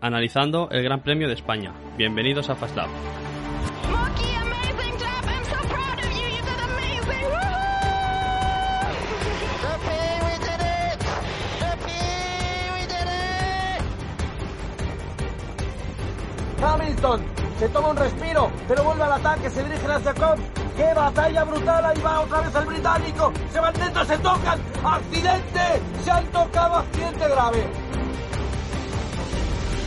Analizando el Gran Premio de España. Bienvenidos a did it! Hamilton se toma un respiro, pero vuelve al ataque, se dirige hacia Cobbs. ¡Qué batalla brutal! Ahí va otra vez el británico. Se van dentro, se tocan. ¡Accidente! Se han tocado, accidente grave.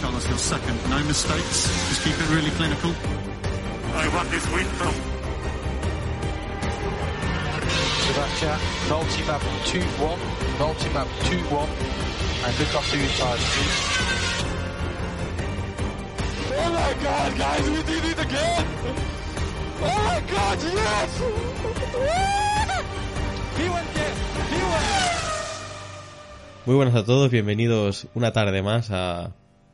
Carlos, your second. No mistakes. Just keep it really clinical. I want this win from Sebastian, multi-map 2-1, multi-map 2-1, and look after your tires, please. Oh my god, guys, we did it again! Oh my god, yes! he went there! He went Muy buenas a todos, bienvenidos una tarde más a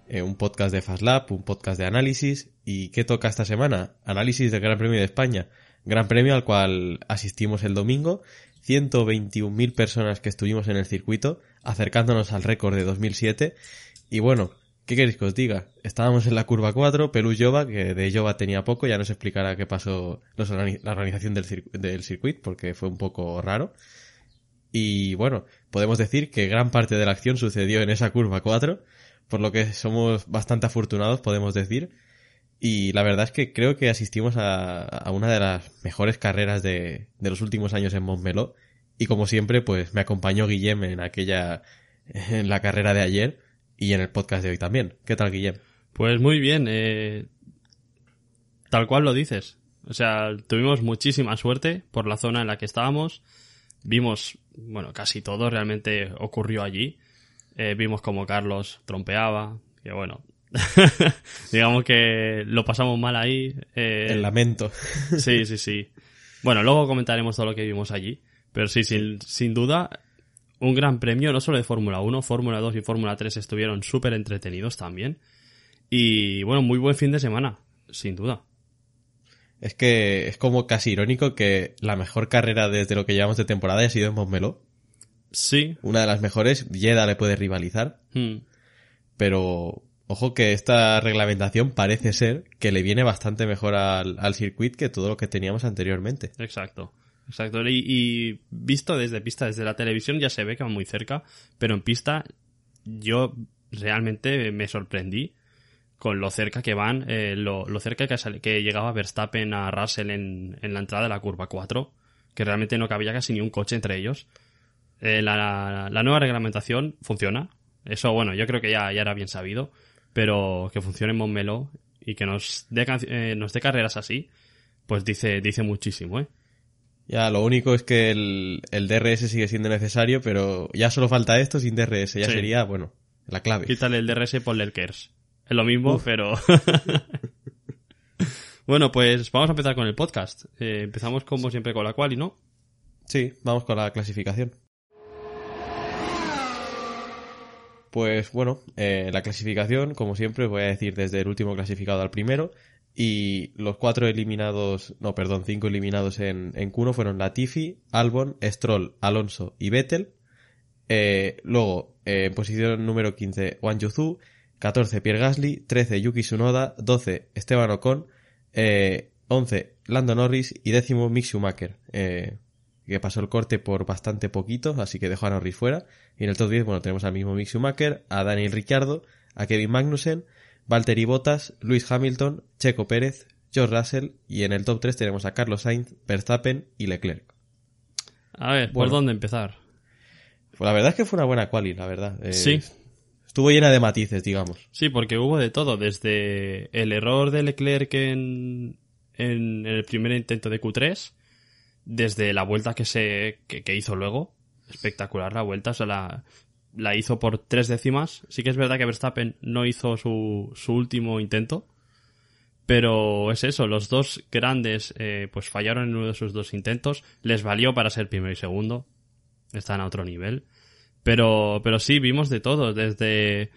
eh, un podcast de FastLab, un podcast de análisis. ¿Y qué toca esta semana? Análisis del Gran Premio de España. Gran Premio al cual asistimos el domingo. 121.000 personas que estuvimos en el circuito, acercándonos al récord de 2007. Y bueno, ¿qué queréis que os diga? Estábamos en la curva 4, Pelú Jova, que de Jova tenía poco, ya nos explicará qué pasó la organización del, del circuito, porque fue un poco raro. Y bueno, podemos decir que gran parte de la acción sucedió en esa curva 4, por lo que somos bastante afortunados, podemos decir. Y la verdad es que creo que asistimos a, una de las mejores carreras de, de los últimos años en Montmeló. Y como siempre, pues me acompañó Guillem en aquella, en la carrera de ayer y en el podcast de hoy también. ¿Qué tal, Guillem? Pues muy bien, eh, tal cual lo dices. O sea, tuvimos muchísima suerte por la zona en la que estábamos. Vimos, bueno, casi todo realmente ocurrió allí. Eh, vimos como Carlos trompeaba, que bueno, digamos que lo pasamos mal ahí. eh, El lamento. Sí, sí, sí. Bueno, luego comentaremos todo lo que vimos allí. Pero sí, sin, sin duda, un gran premio, no solo de Fórmula 1, Fórmula 2 y Fórmula 3 estuvieron súper entretenidos también. Y bueno, muy buen fin de semana, sin duda. Es que es como casi irónico que la mejor carrera desde lo que llevamos de temporada haya sido en Montmeló. Sí. Una de las mejores, Jeddah le puede rivalizar. hmm, pero ojo que esta reglamentación parece ser que le viene bastante mejor al, al circuito que todo lo que teníamos anteriormente. exacto. Exacto. Y, y visto desde pista, desde la televisión ya se ve que va muy cerca, pero en pista yo realmente me sorprendí con lo cerca que van, eh, lo, lo cerca que, sale- que llegaba Verstappen a Russell en, en la entrada de la curva 4, que realmente no cabía casi ni un coche entre ellos. Eh, la, la nueva reglamentación funciona. Eso, bueno, yo creo que ya, ya era bien sabido, pero que funcione en Montmeló y que nos dé, eh, nos dé carreras así, pues dice, dice muchísimo, ¿eh? Ya, lo único es que el, el DRS sigue siendo necesario, pero ya solo falta esto sin DRS, ya Sí. sería, bueno, la clave. Quítale el DRS y ponle el KERS. Es lo mismo, pero... bueno, pues vamos a empezar con el podcast. Eh, empezamos como siempre con la quali, ¿no? Sí, vamos con la clasificación. Pues bueno, eh, la clasificación, como siempre, voy a decir desde el último clasificado al primero. Y los cuatro eliminados, no, perdón, cinco eliminados en, en Q1 fueron Latifi, Albon, Stroll, Alonso y Vettel. Eh, luego, eh, en posición número 15, Wang Yuzu, 14, Pierre Gasly, 13, Yuki Tsunoda, 12, Esteban Ocon, eh, 11, Lando Norris y décimo, Mick Schumacher. Eh, que pasó el corte por bastante poquito, así que dejó a Norris fuera. Y en el top 10, bueno, tenemos al mismo Mick Schumacher, a Daniel Ricciardo, a Kevin Magnussen, Valtteri Bottas, Luis Hamilton, Checo Pérez, George Russell y en el top 3 tenemos a Carlos Sainz, Verstappen y Leclerc. A ver, ¿por Bueno. dónde empezar? Pues la verdad es que fue una buena quali, la verdad. Eh, Sí. Estuvo llena de matices, digamos. Sí, porque hubo de todo, desde el error de Leclerc en, en el primer intento de Q3, desde la vuelta que se que, que hizo luego, espectacular la vuelta, o sea, la, la hizo por tres décimas. Sí que es verdad que Verstappen no hizo su, su último intento. Pero es eso, los dos grandes eh, pues fallaron en uno de sus dos intentos. Les valió para ser primero y segundo. Están a otro nivel. Pero, pero sí, vimos de todo. Desde,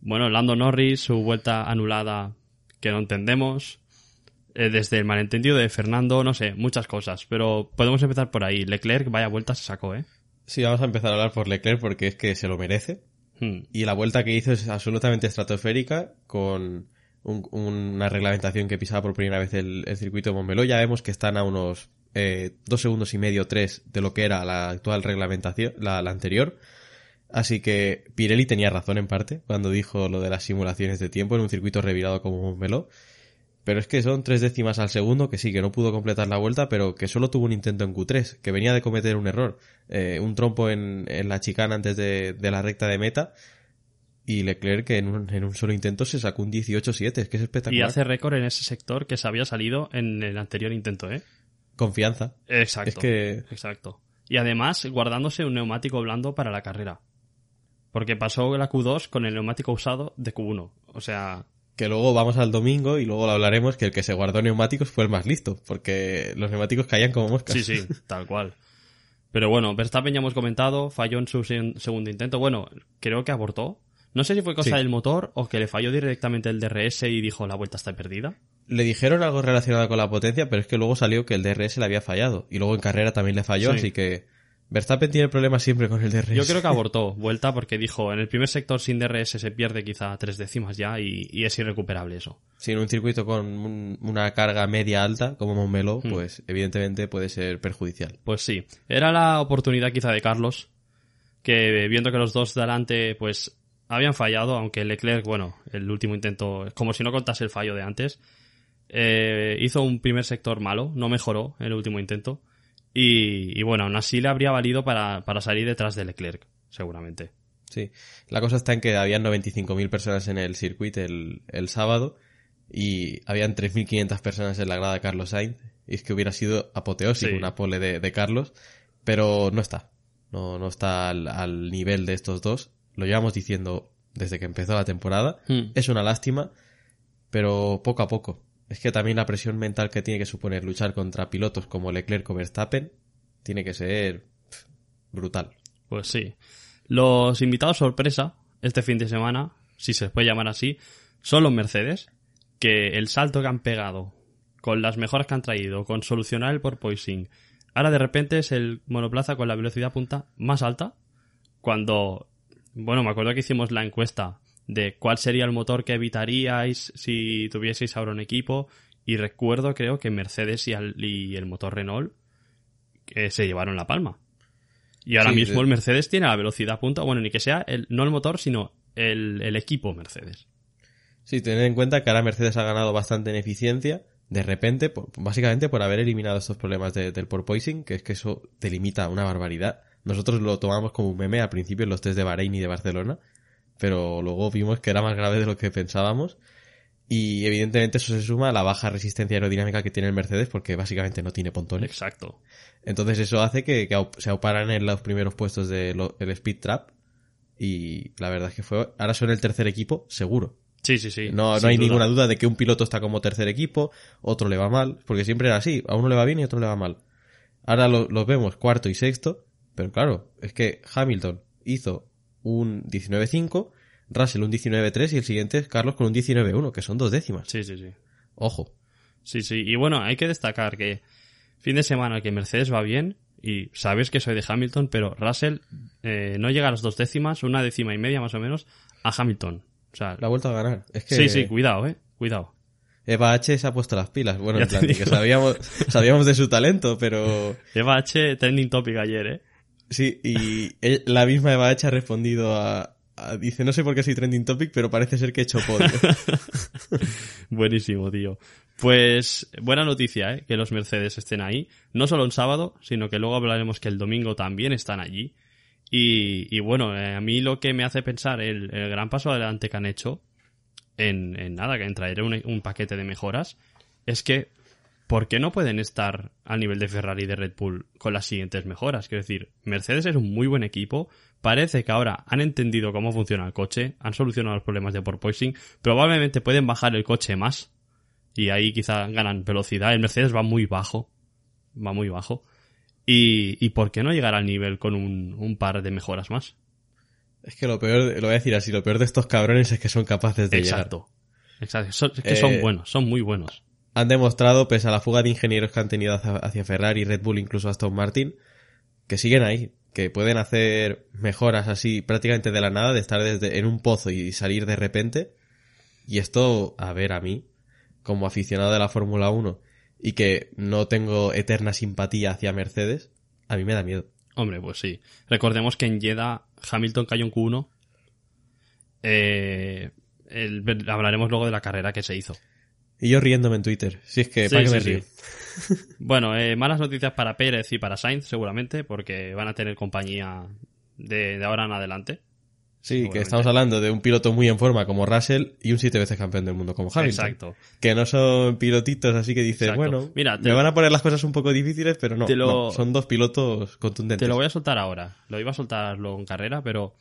bueno, Lando Norris, su vuelta anulada que no entendemos. Eh, desde el malentendido de Fernando, no sé, muchas cosas. Pero podemos empezar por ahí. Leclerc, vaya vuelta se sacó, ¿eh? Sí, vamos a empezar a hablar por Leclerc porque es que se lo merece. Hmm. Y la vuelta que hizo es absolutamente estratosférica con un- una reglamentación que pisaba por primera vez el, el circuito de Montmeló. Ya vemos que están a unos eh, dos segundos y medio, tres de lo que era la actual reglamentación, la, la anterior. Así que Pirelli tenía razón en parte cuando dijo lo de las simulaciones de tiempo en un circuito revirado como Montmeló. Pero es que son tres décimas al segundo, que sí, que no pudo completar la vuelta, pero que solo tuvo un intento en Q3, que venía de cometer un error. Eh, un trompo en, en la chicana antes de, de la recta de meta. Y Leclerc que en un, en un solo intento se sacó un 18-7, es que es Y espectacular. hace récord en ese sector que se había salido en el anterior intento, ¿eh? Confianza. Exacto. Es que Exacto. Y además guardándose un neumático blando para la carrera. Porque pasó la Q2 con el neumático usado de Q1. O sea, que luego vamos al domingo y luego lo hablaremos que el que se guardó neumáticos fue el más listo, porque los neumáticos caían como moscas. sí, sí, tal cual. Pero bueno, Verstappen ya hemos comentado, falló en su se- segundo intento. Bueno, creo que abortó. No sé si fue cosa Sí. del motor o que le falló directamente el DRS y dijo la vuelta está perdida. Le dijeron algo relacionado con la potencia, pero es que luego salió que el DRS le había fallado. Y luego en carrera también le falló, Sí. así que Verstappen tiene problemas siempre con el DRS. Yo creo que abortó vuelta porque dijo en el primer sector sin DRS se pierde quizá tres décimas ya y, y es irrecuperable eso. Si en un circuito con un- una carga media alta, como Montmeló, Hmm. pues evidentemente puede ser perjudicial. Pues sí, era la oportunidad quizá de Carlos, que viendo que los dos de adelante pues habían fallado, aunque Leclerc, bueno, el último intento, como si no contase el fallo de antes, eh, hizo un primer sector malo, no mejoró en el último intento, y, y bueno, aún así le habría valido para, para salir detrás de Leclerc, seguramente. Sí. La cosa está en que habían 95.000 personas en el circuito el, el sábado y habían 3.500 personas en la grada de Carlos Sainz. Y es que hubiera sido apoteósico Sí. una pole de, de Carlos, pero no está. No, no está al, al nivel de estos dos. Lo llevamos diciendo desde que empezó la temporada. Hmm. Es una lástima, pero poco a poco. Es que también la presión mental que tiene que suponer luchar contra pilotos como Leclerc o Verstappen tiene que ser brutal. Pues sí. Los invitados sorpresa este fin de semana, si se puede llamar así, son los Mercedes, que el salto que han pegado con las mejoras que han traído, con solucionar el porpoising, ahora de repente es el monoplaza con la velocidad punta más alta, cuando, bueno, me acuerdo que hicimos la encuesta de cuál sería el motor que evitaríais si tuvieseis ahora un equipo, y recuerdo creo que Mercedes y, al- y el motor Renault que se llevaron la palma. Y ahora Sí, mismo el Mercedes tiene la velocidad punta, bueno, ni que sea el, no el motor, sino el, el equipo Mercedes. Sí, tener en cuenta que ahora Mercedes ha ganado bastante en eficiencia, de repente, por- básicamente por haber eliminado estos problemas de- del porpoising, que es que eso te limita a una barbaridad. Nosotros lo tomamos como un meme al principio en los test de Bahrein y de Barcelona, pero luego vimos que era más grave de lo que pensábamos. Y evidentemente eso se suma a la baja resistencia aerodinámica que tiene el Mercedes porque básicamente no tiene pontones. Exacto. Entonces eso hace que, se auparan en los primeros puestos del Speed Trap y la verdad es que fue, ahora son el tercer equipo seguro. Sí, sí, sí. No, no hay duda. ninguna duda de que un piloto está como tercer equipo, otro le va mal, porque siempre era así, a uno le va bien y a otro le va mal. Ahora lo- los vemos cuarto y sexto, pero claro, es que Hamilton hizo un 19.5, Russell un 19.3 y el siguiente es Carlos con un 19.1, que son dos décimas. Sí, sí, sí. Ojo. Sí, sí. Y bueno, hay que destacar que fin de semana que Mercedes va bien, y sabes que soy de Hamilton, pero Russell eh, no llega a las dos décimas, una décima y media más o menos, a Hamilton. O sea, La ha vuelto a ganar. Es que sí, sí, cuidado, eh. Cuidado. Eva H se ha puesto las pilas. Bueno, en plan, que sabíamos, sabíamos de su talento, pero Eva H, trending topic ayer, eh. Sí, y la misma Eva H ha respondido a, dice, no sé por qué soy trending topic, pero parece ser que he hecho podio. Buenísimo, tío. Pues buena noticia, ¿eh? Que los Mercedes estén ahí. No solo en sábado, sino que luego hablaremos que el domingo también están allí. Y, bueno, eh, a mí lo que me hace pensar el, gran paso adelante que han hecho en, en nada, que en traer un paquete de mejoras, es que ¿por qué no pueden estar al nivel de Ferrari y de Red Bull con las siguientes mejoras? Quiero decir, Mercedes es un muy buen equipo parece que ahora han entendido cómo funciona el coche, han solucionado los problemas de porpoising, probablemente pueden bajar el coche más y ahí quizá ganan velocidad. El Mercedes va muy bajo, va muy bajo. Y, y ¿por qué no llegar al nivel con un, un par de mejoras más? Es que lo peor, lo voy a decir así, lo peor de estos cabrones es que son capaces de llegar. Exacto. Exacto. Son- es que son Eh, buenos, son muy buenos. Han demostrado, pese a la fuga de ingenieros que han tenido hacia, Ferrari, Red Bull, incluso Aston Martin, que siguen ahí, que pueden hacer mejoras así prácticamente de la nada, de estar desde, en un pozo y salir de repente. Y esto, a ver, a mí, como aficionado de la Fórmula 1 y que no tengo eterna simpatía hacia Mercedes, a mí me da miedo. Hombre, pues sí. Recordemos que en Jeddah Hamilton cayó en Q1. Eh, hablaremos luego de la carrera que se hizo. Y yo riéndome en Twitter, si es que, Sí, ¿para sí, me sí. río? Bueno, eh, malas noticias para Pérez y para Sainz, seguramente, porque van a tener compañía de, de ahora en adelante. Sí, que estamos hablando de un piloto muy en forma como Russell y un siete veces campeón del mundo como Hamilton. Exacto. Que no son pilotitos así que dices, Exacto. bueno, Mira, te- me van a poner las cosas un poco difíciles, pero no, lo- no, son dos pilotos contundentes. Te lo voy a soltar ahora. Lo iba a soltar luego en carrera, pero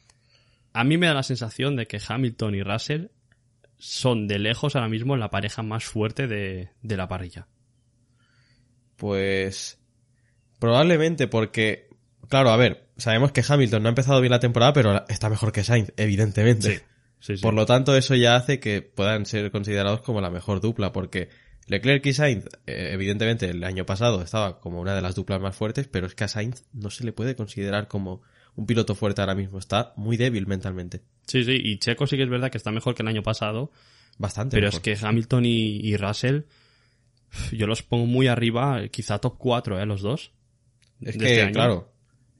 a mí me da la sensación de que Hamilton y Russell son de lejos ahora mismo la pareja más fuerte de, de la parrilla. Pues probablemente porque, claro, a ver, sabemos que Hamilton no ha empezado bien la temporada, pero está mejor que Sainz, evidentemente. Sí, sí, sí. Por lo tanto, eso ya hace que puedan ser considerados como la mejor dupla, porque Leclerc y Sainz, eh, evidentemente, el año pasado estaba como una de las duplas más fuertes, pero es que a Sainz no se le puede considerar como un piloto fuerte ahora mismo. Está muy débil mentalmente. Sí, sí, y Checo sí que es verdad que está mejor que el año pasado, Bastante. pero mejor. es que Hamilton y, y Russell, yo los pongo muy arriba, quizá top 4, ¿eh? Los dos. Es que, este claro,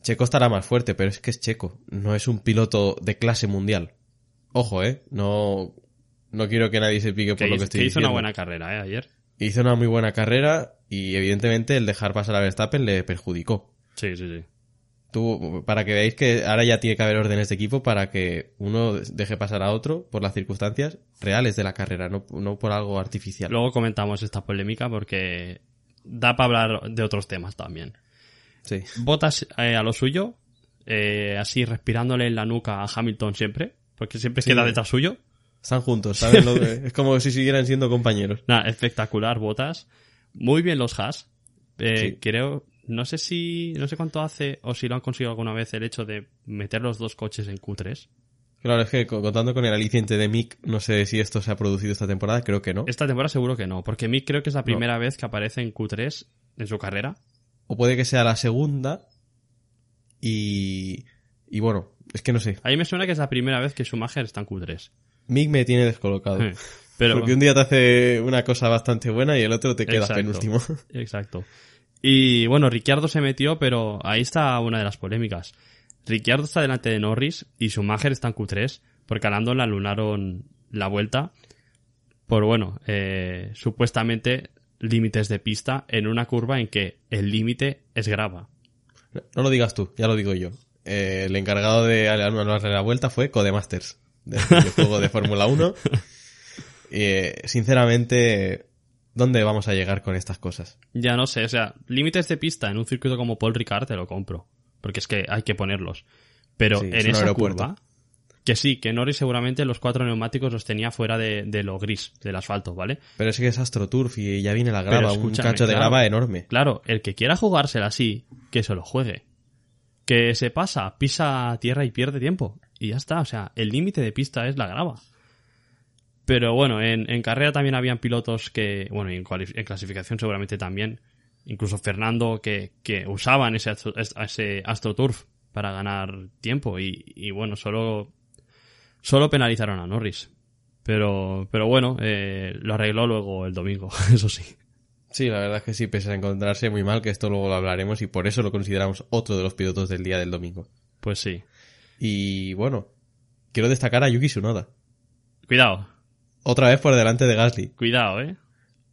Checo estará más fuerte, pero es que es Checo. No es un piloto de clase mundial. Ojo, eh. No, no quiero que nadie se pique por lo que hizo, estoy que hizo diciendo. una buena carrera, ¿eh? Ayer. Hizo una muy buena carrera y evidentemente el dejar pasar a Verstappen le perjudicó. Sí, sí, sí. Tú, para que veáis que ahora ya tiene que haber órdenes de equipo para que uno deje pasar a otro por las circunstancias reales de la carrera, no, no por algo artificial. Luego comentamos esta polémica porque da para hablar de otros temas también. Sí. Botas a lo suyo, eh, así respirándole en la nuca a Hamilton siempre, porque siempre Sí. queda detrás suyo. Están juntos, ¿sabes? Lo de- es como si siguieran siendo compañeros. Nada, espectacular, Botas. Muy bien los Haas. Eh, Sí. Creo, no sé si, no sé cuánto hace o si lo han conseguido alguna vez el hecho de meter los dos coches en Q3. Claro, es que co- contando con el aliciente de Mick, no sé si esto se ha producido esta temporada, creo que no. Esta temporada seguro que no, porque Mick creo que es la primera vez que aparece en Q3 en su carrera. O puede que sea la segunda. Y. Y bueno, es que no sé. A mí me suena que es la primera vez que Schumacher está en Q3. Mick me tiene descolocado. Pero, Porque un día te hace una cosa bastante buena y el otro te queda penúltimo. Exacto. Y bueno, Ricciardo se metió, pero ahí está una de las polémicas. Ricciardo está delante de Norris y Schumacher está en Q3, porque a Lando le anularon la vuelta por, bueno, eh, supuestamente límites de pista en una curva en que el límite es grava. No lo digas tú, ya lo digo yo. Eh, el encargado de anularle la vuelta fue Codemasters, del juego de Fórmula 1. Eh, sinceramente, ¿dónde vamos a llegar con estas cosas? Ya no sé, o sea, límites de pista en un circuito como Paul Ricard te lo compro, porque es que hay que ponerlos. Pero Sí, en esa aeropuerto. curva, que sí, que Norris seguramente los cuatro neumáticos los tenía fuera de, de lo gris, del asfalto, ¿vale? Pero es que es AstroTurf y ya viene la grava, un cacho de claro. grava enorme. Claro, el que quiera jugársela así, que se lo juegue. Que se pasa, pisa tierra y pierde tiempo. Y ya está, o sea, el límite de pista es la grava. Pero bueno, en, en carrera también habían pilotos que, bueno, y en, clasificación seguramente también, incluso Fernando, que, que usaban ese, astro- ese AstroTurf para ganar tiempo. Y, y bueno, solo, solo penalizaron a Norris. Pero, pero bueno, eh, lo arregló luego el domingo, eso sí. Sí, la verdad es que sí, pese a encontrarse muy mal, que esto luego lo hablaremos y por eso lo consideramos otro de los pilotos del día del domingo. Pues sí. Y bueno, quiero destacar a Yuki Tsunoda. Cuidado, Otra vez por delante de Gasly. cuidado, eh.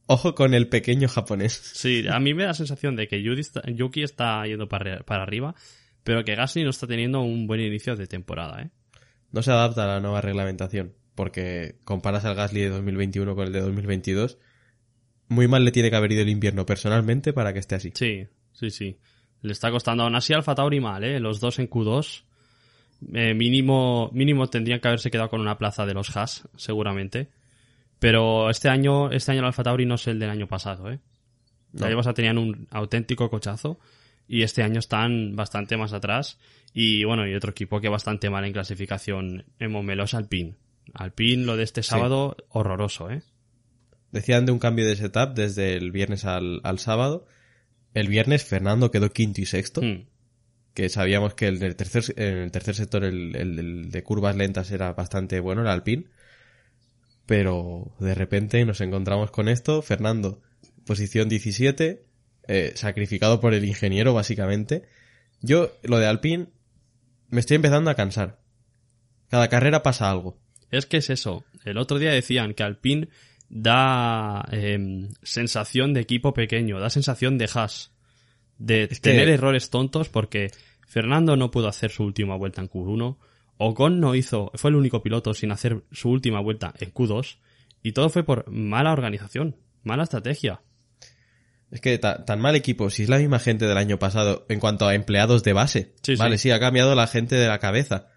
Ojo con el pequeño japonés. Sí, a mí me da la sensación de que Yuki está, yendo para, para arriba, pero que Gasly no está teniendo un buen inicio de temporada, eh. No se adapta a la nueva reglamentación, porque comparas al Gasly de 2021 con el de 2022. Muy mal le tiene que haber ido el invierno personalmente para que esté así. Sí, sí, sí. Le está costando aún así Alfa Tauri mal, eh. Los dos en Q2. eh, mínimo, mínimo tendrían que haberse quedado con una plaza de los Haas, seguramente. Pero este año, este año el Alfa Tauri no es el del año pasado, ¿eh? El año pasado tenían un auténtico cochazo y este año están bastante más atrás. Y bueno, y otro equipo que bastante mal en clasificación en Momelo es Alpine. Alpine, lo de este sábado, horroroso, ¿eh? Decían de un cambio de setup desde el viernes al, al sábado. El viernes Fernando quedó quinto y sexto. Hmm. que sabíamos que el del tercer, en el tercer sector el, el- el de curvas lentas era bastante bueno, el Alpine. Pero de repente nos encontramos con esto. Fernando, posición 17, eh, sacrificado por el ingeniero básicamente. Yo, lo de Alpine, me estoy empezando a cansar. Cada carrera pasa algo. Es que es eso. El otro día decían que Alpine da em, sensación de equipo pequeño, da sensación de Haas. De Es que- tener errores tontos porque Fernando no pudo hacer su última vuelta en Q1. Ocon no hizo, fue el único piloto sin hacer su última vuelta en Q2. Y todo fue por mala organización, mala estrategia. Es que ta- tan mal equipo, si es la misma gente del año pasado en cuanto a empleados de base. Sí, sí. vale, sí, ha cambiado la gente de la cabeza.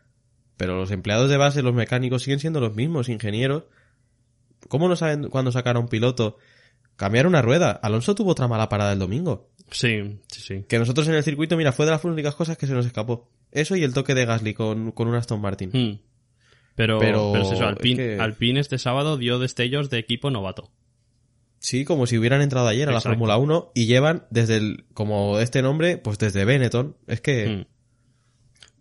Pero los empleados de base, los mecánicos siguen siendo los mismos, ingenieros. ¿Cómo no saben cuando sacar a un piloto? Cambiar una rueda. Alonso tuvo otra mala parada el domingo. Sí, sí, sí. Que nosotros en el circuito, mira, fue de las únicas cosas que se nos escapó. Eso y el toque de Gasly con, con un Aston Martin. Hmm. Pero, Pero pero, es eso, es Alpine, que- Alpine este sábado dio destellos de equipo novato. Sí, como si hubieran entrado ayer a la. Fórmula 1 y llevan desde el, como este nombre, pues desde Benetton. Es que, Hmm.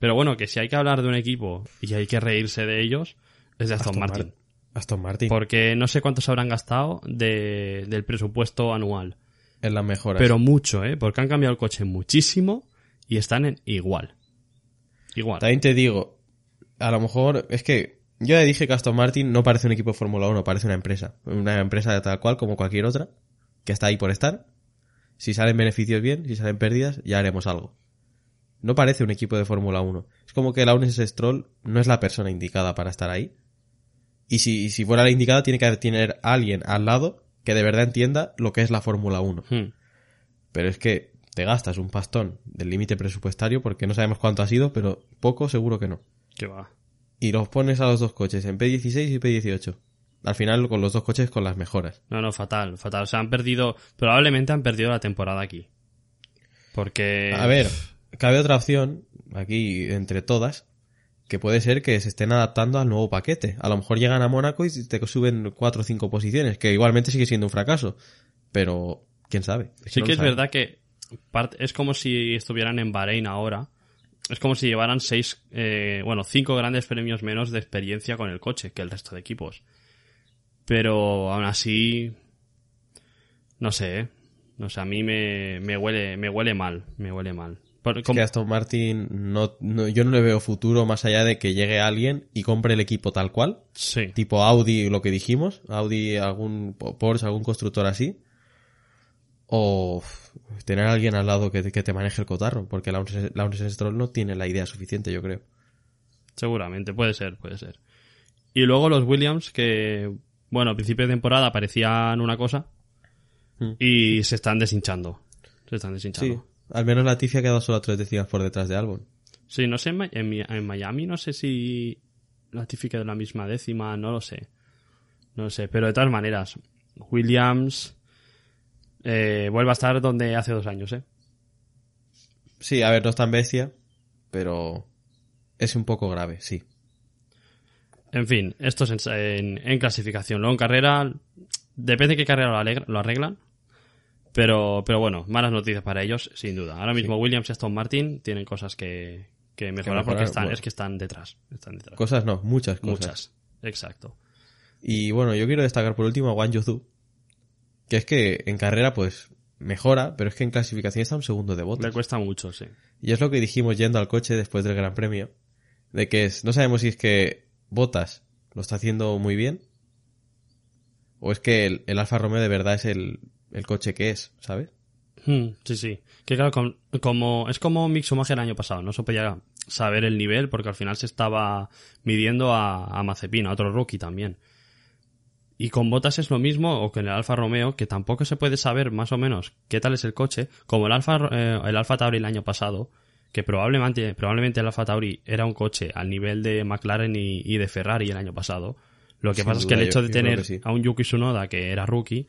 Pero bueno, que si hay que hablar de un equipo y hay que reírse de ellos, es de Aston, Aston Martin. Mar- Aston Martin, Porque no sé cuántos habrán gastado de, del presupuesto anual. En las mejoras. Pero mucho, ¿eh? Porque han cambiado el coche muchísimo y están en igual. Igual. También te digo, a lo mejor es que yo ya dije que Aston Martin no parece un equipo de Fórmula 1, parece una empresa. Una empresa tal cual como cualquier otra, que está ahí por estar. Si salen beneficios bien, si salen pérdidas, ya haremos algo. No parece un equipo de Fórmula 1. Es como que Lawrence Stroll no es la persona indicada para estar ahí. Y si, si fuera la indicada, tiene que tener alguien al lado que de verdad entienda lo que es la Fórmula 1. Hmm. Pero es que te gastas un pastón del límite presupuestario porque no sabemos cuánto ha sido, pero poco seguro que no. Que va. Y los pones a los dos coches en P16 y P18. Al final con los dos coches con las mejoras. No, no, fatal, fatal. O sea, han perdido, probablemente han perdido la temporada aquí. Porque... A ver, cabe otra opción, aquí entre todas, que puede ser que se estén adaptando al nuevo paquete. A lo mejor llegan a Mónaco y te suben cuatro o cinco posiciones, que igualmente sigue siendo un fracaso. Pero, quién sabe. Sí no que es verdad que es como si estuvieran en Bahrein ahora. Es como si llevaran seis, eh, bueno, cinco grandes premios menos de experiencia con el coche que el resto de equipos. Pero aún así, no sé, ¿eh? No sé, a mí me, me huele, me huele mal, me huele mal. Por- Es que Aston Martin, no, no- yo no le veo futuro más allá de que llegue alguien y compre el equipo tal cual. sí, Tipo Audi, lo que dijimos. Audi, algún Porsche, algún constructor así. O tener a alguien al lado que, que te maneje el cotarro. Porque Lawrence Lawrence Stroll no tiene la idea suficiente, yo creo. seguramente, puede ser, puede ser. Y luego los Williams que, bueno, a principio de temporada parecían una cosa Mm. y se están deshinchando. Se están Sí. Al menos Latifi ha quedado solo a tres décimas por detrás de Albon. Sí, no sé, en, en Mi- en Miami no sé si Latifi quedó en la misma décima, no lo sé. No lo sé, pero de todas maneras, Williams eh, vuelve a estar donde hace dos años, ¿eh? Sí, a ver, no es tan bestia. Pero es un poco grave, sí. En fin, esto es en, en- en clasificación. Luego en carrera, depende de qué carrera lo, alegra- lo arreglan. Pero, pero bueno, malas noticias para ellos, sin duda. Ahora mismo Williams y Aston Martin tienen cosas que, que mejorar mejorar, porque están, bueno. es que están detrás. Están detrás. Cosas no, muchas cosas. Muchas. Exacto. Y bueno, yo quiero destacar por último a Wang Yuzu. Que es que en carrera, pues, mejora, pero es que en clasificación está un segundo de Le botas. cuesta mucho, sí. Y es lo que dijimos yendo al coche después del Gran Premio. De que es, no sabemos si es que Botas lo está haciendo muy bien. O es que el, el Alfa Romeo de verdad es el, el coche que es, ¿sabes? Hmm, sí, sí. Que claro, com- como, es como Mick Schumacher el año pasado, no se podía saber el nivel porque al final se estaba midiendo a, a Mazepin, a otro rookie también. Y con Botas es lo mismo, o que en el Alfa Romeo, que tampoco se puede saber más o menos qué tal es el coche, como el Alfa, eh, el Alfa Tauri el año pasado, que probablemente, probablemente el Alfa Tauri era un coche al nivel de McLaren y, y de Ferrari el año pasado. Lo que Sin pasa es que el hecho yo- de yo tener sí. a un Yuki Tsunoda que era rookie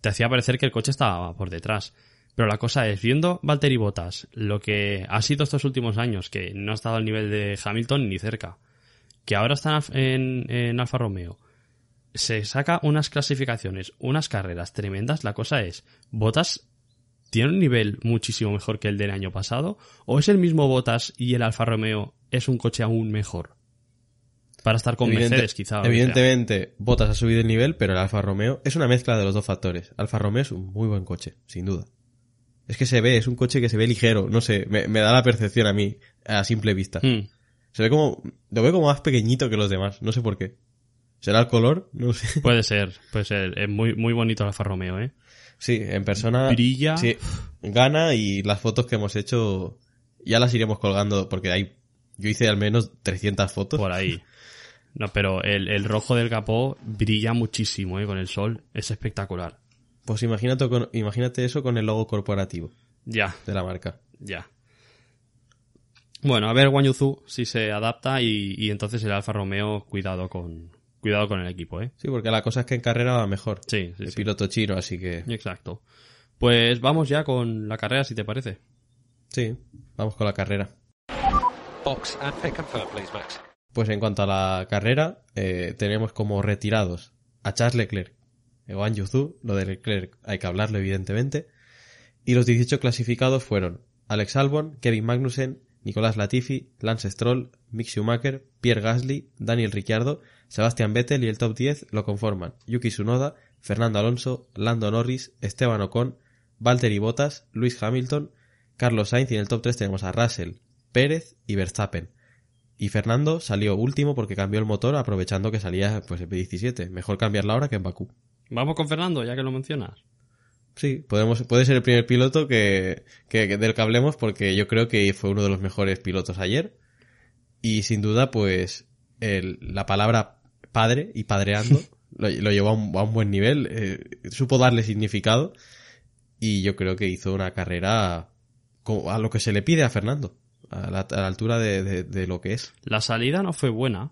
te hacía parecer que el coche estaba por detrás. Pero la cosa es, viendo Valtteri Bottas, lo que ha sido estos últimos años, que no ha estado al nivel de Hamilton ni cerca, que ahora está en, en Alfa Romeo, se saca unas clasificaciones, unas carreras tremendas, la cosa es, Bottas tiene un nivel muchísimo mejor que el del año pasado, o es el mismo Bottas y el Alfa Romeo es un coche aún mejor. Para estar con Evidente- Mercedes, quizá. Evidentemente, Bottas ha subido el nivel, pero el Alfa Romeo es una mezcla de los dos factores. Alfa Romeo es un muy buen coche, sin duda. Es que se ve, es un coche que se ve ligero, no sé, me, me da la percepción a mí, a simple vista. Hmm. Se ve como, lo veo como más pequeñito que los demás, no sé por qué. ¿Será el color? No sé. Puede ser, puede ser. Es muy, muy bonito el Alfa Romeo, ¿eh? Sí, en persona. Brilla. Sí, gana y las fotos que hemos hecho ya las iremos colgando porque hay, yo hice al menos 300 fotos. Por ahí. No, pero el, el rojo del capó brilla muchísimo, ¿eh? Con el sol. Es espectacular. Pues imagínate, con- imagínate eso con el logo corporativo Ya, de la marca. ya. Bueno, a ver Guan Yuzu si se adapta y, y entonces el Alfa Romeo, cuidado con, cuidado con el equipo, ¿eh? Sí, porque la cosa es que en carrera va mejor. Sí, sí, el sí. piloto chino, así que Exacto. Pues vamos ya con la carrera, si te parece. sí, vamos con la carrera. Box and fit confirm, please, Max. Pues en cuanto a la carrera, eh, tenemos como retirados a Charles Leclerc, Ewan Yuzu, lo de Leclerc hay que hablarlo evidentemente, y los 18 clasificados fueron Alex Albon, Kevin Magnussen, Nicolás Latifi, Lance Stroll, Mick Schumacher, Pierre Gasly, Daniel Ricciardo, Sebastian Vettel y el top 10 lo conforman Yuki Tsunoda, Fernando Alonso, Lando Norris, Esteban Ocon, Valtteri Bottas, Luis Hamilton, Carlos Sainz y en el top 3 tenemos a Russell, Pérez y Verstappen. Y Fernando salió último porque cambió el motor aprovechando que salía pues el P17. Mejor cambiarla ahora que en Bakú. Vamos con Fernando, ya que lo mencionas. Sí, podemos, puede ser el primer piloto que, que- que- del que hablemos porque yo creo que fue uno de los mejores pilotos ayer. Y sin duda, pues, el- la palabra padre y padreando lo, lo llevó a un, a un buen nivel. eh, supo darle significado. Y yo creo que hizo una carrera a lo que se le pide a Fernando. A la, a la altura de, de- de lo que es. La salida no fue buena.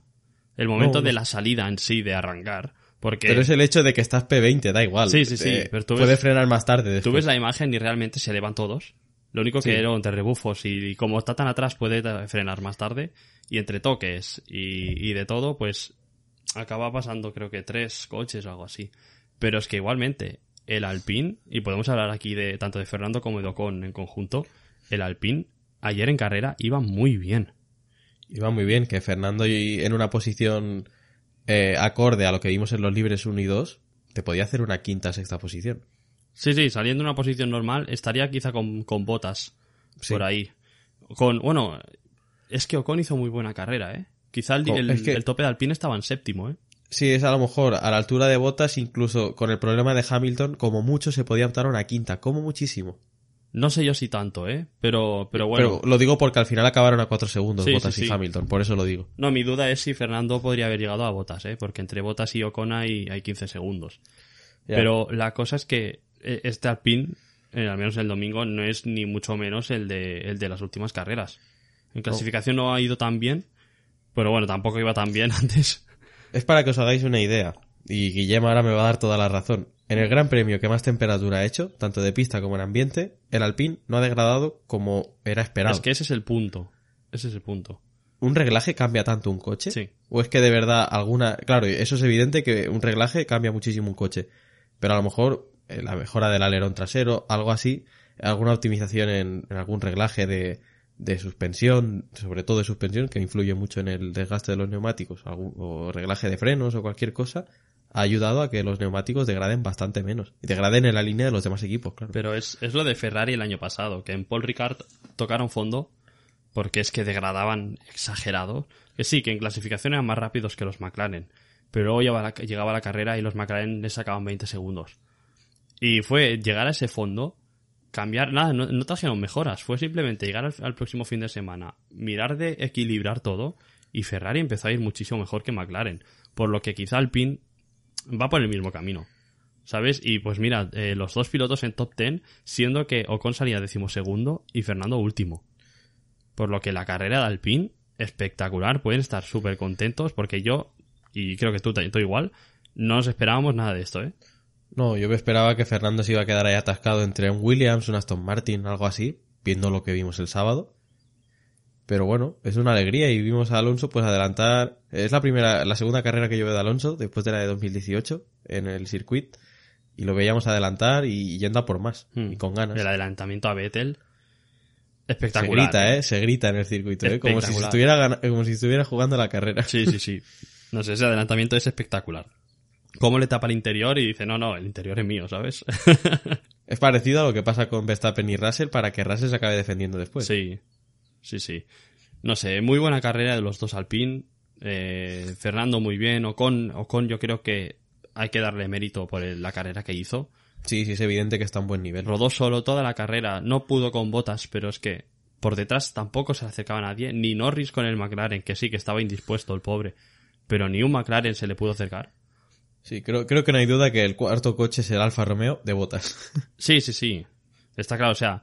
El momento No, no. de la salida en sí, de arrancar. Porque Pero es el hecho de que estás P20, da igual. Sí, sí, sí, Eh, pero tú puedes ves- frenar más tarde. tú después. ves la imagen y realmente se elevan todos. Lo único que Sí. era entre rebufos y, y como está tan atrás puede frenar más tarde. Y entre toques y, y de todo, pues acaba pasando creo que tres coches o algo así. Pero es que igualmente el Alpine, y podemos hablar aquí de tanto de Fernando como de Ocon en conjunto, el Alpine ayer en carrera iba muy bien. Iba muy bien que Fernando y en una posición eh, acorde a lo que vimos en los libres 1 y 2, te podía hacer una quinta sexta posición. Sí, sí, saliendo en una posición normal, estaría quizá con, con botas Sí. por ahí. Con, bueno, es que Ocon hizo muy buena carrera, ¿eh? Quizá el, es que- el tope de Alpine estaba en séptimo, ¿eh? Sí, es a lo mejor a la altura de botas, incluso con el problema de Hamilton, como mucho se podía optar a una quinta, como muchísimo. No sé yo si tanto, ¿eh? Pero, pero bueno. Pero lo digo porque al final acabaron a cuatro segundos Sí, botas sí, y. Hamilton, por eso lo digo. No, mi duda es si Fernando podría haber llegado a botas, ¿eh? Porque entre botas y Ocon hay, hay 15 segundos. Pero la cosa es que eh, este Alpine, eh, al menos el domingo, no es ni mucho menos el de, el de las últimas carreras. En clasificación no ha ido tan bien, pero bueno, tampoco iba tan bien antes. Es para que os hagáis una idea, y Guillem ahora me va a dar toda la razón. En el Gran Premio que más temperatura ha hecho, tanto de pista como en ambiente, el Alpine no ha degradado como era esperado. Es que ese es el punto. Ese es el punto. ¿Un reglaje cambia tanto un coche? Sí. ¿O es que de verdad alguna... Claro, eso es evidente que un reglaje cambia muchísimo un coche. Pero a lo mejor eh, la mejora del alerón trasero, algo así, alguna optimización en, en algún reglaje de, de suspensión, sobre todo de suspensión, que influye mucho en el desgaste de los neumáticos, algún- o reglaje de frenos o cualquier cosa, ha ayudado a que los neumáticos degraden bastante menos. Y degraden en la línea de los demás equipos, claro. Pero es, es lo de Ferrari el año pasado, que en Paul Ricard tocaron fondo porque es que degradaban exagerado. Que sí, que en clasificación eran más rápidos que los McLaren, pero luego llegaba la, carrera y los McLaren les sacaban 20 segundos. Y fue llegar a ese fondo, cambiar, nada, no, no trajeron mejoras, fue simplemente llegar al, al próximo fin de semana, mirar de equilibrar todo y Ferrari empezó a ir muchísimo mejor que McLaren, por lo que quizá Alpine va por el mismo camino. ¿Sabes? Y pues mira, eh, los dos pilotos en top 10, siendo que Ocon salía decimosegundo y Fernando último. Por lo que la carrera de Alpine, espectacular, pueden estar súper contentos porque yo, y creo que tú, tú igual, no nos esperábamos nada de esto, ¿eh? No, yo me esperaba que Fernando se iba a quedar ahí atascado entre un Williams, un Aston Martin, algo así, viendo lo que vimos el sábado. Pero bueno, es una alegría y vimos a Alonso pues adelantar. Es la primera, la segunda carrera que yo veo de Alonso después de la de 2018 en el circuit y lo veíamos adelantar y yendo a por más Hmm. y con ganas. El adelantamiento a Vettel, Se espectacular. grita, eh, se grita en el circuito, eh, como si estuviera como si estuviera jugando la carrera. Sí, sí, sí. No sé, ese adelantamiento es espectacular. Cómo le tapa el interior y dice, no, no, el interior es mío, ¿sabes? Es parecido a lo que pasa con Verstappen y Russell para que Russell se acabe defendiendo después. Sí, sí, sí. No sé, muy buena carrera de los dos Alpine. Eh, Fernando muy bien. Ocon, Ocon yo creo que hay que darle mérito por la carrera que hizo. sí, sí, es evidente que está a un buen nivel. Rodó solo toda la carrera. No pudo con botas, pero es que por detrás tampoco se le acercaba nadie. Ni Norris con el McLaren, que sí que estaba indispuesto el pobre. Pero ni un McLaren se le pudo acercar. Sí, creo, creo que no hay duda que el cuarto coche es el Alfa Romeo de botas. Sí, sí, sí. Está claro, o sea,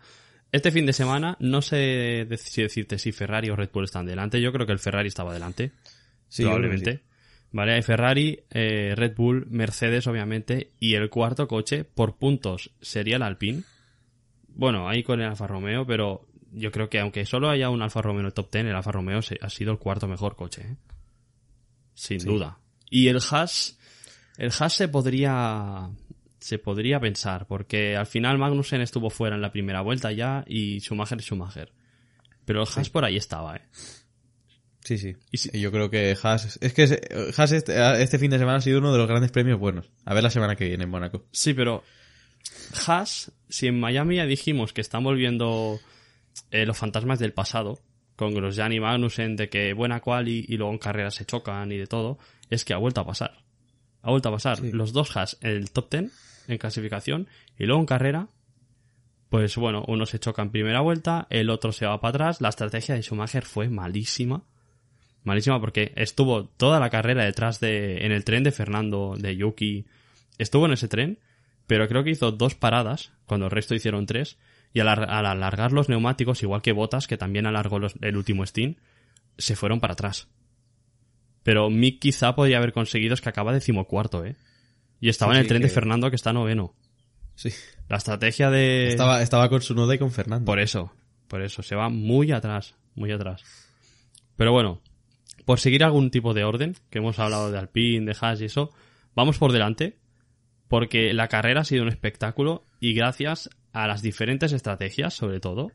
este fin de semana no sé si decirte si Ferrari o Red Bull están delante. Yo creo que el Ferrari estaba delante. Sí, probablemente. Vale, hay Ferrari, eh, Red Bull, Mercedes, obviamente, y el cuarto coche, por puntos, sería el Alpine. Bueno, ahí con el Alfa Romeo, pero yo creo que aunque solo haya un Alfa Romeo en el top 10, el Alfa Romeo se- ha sido el cuarto mejor coche. ¿eh? Sin duda. Y el Haas, el Haas se podría, se podría pensar, porque al final Magnussen estuvo fuera en la primera vuelta ya y Schumacher Schumacher. Pero el Haas por ahí estaba, ¿eh? Sí, sí. Y si- Yo creo que Haas... Es que Haas este, este fin de semana ha sido uno de los grandes premios buenos. A ver la semana que viene en Mónaco. Sí, pero Haas, si en Miami ya dijimos que estamos viendo eh, los fantasmas del pasado, con Grosjean y Magnussen, de que buena quali y luego en carreras se chocan y de todo, es que ha vuelto a pasar. Ha vuelto a pasar. Sí. Los dos Haas en el top 10 en clasificación y luego en carrera, pues bueno, uno se choca en primera vuelta, el otro se va para atrás. La estrategia de Schumacher fue malísima. Malísima porque estuvo toda la carrera detrás de, en el tren de Fernando, de Yuki. Estuvo en ese tren, pero creo que hizo dos paradas, cuando el resto hicieron tres, y al, ar- al alargar los neumáticos, igual que Botas, que también alargó el último stint, se fueron para atrás. Pero Mick quizá podría haber conseguido es que acaba decimocuarto, ¿eh? Y estaba Sí, en el tren de Fernando que está noveno. Sí. La estrategia de... Estaba, estaba con su noda y con Fernando. Por eso, por eso, se va muy atrás, muy atrás. Pero bueno, por seguir algún tipo de orden, que hemos hablado de Alpine, de Haas y eso, vamos por delante, porque la carrera ha sido un espectáculo y gracias a las diferentes estrategias, sobre todo,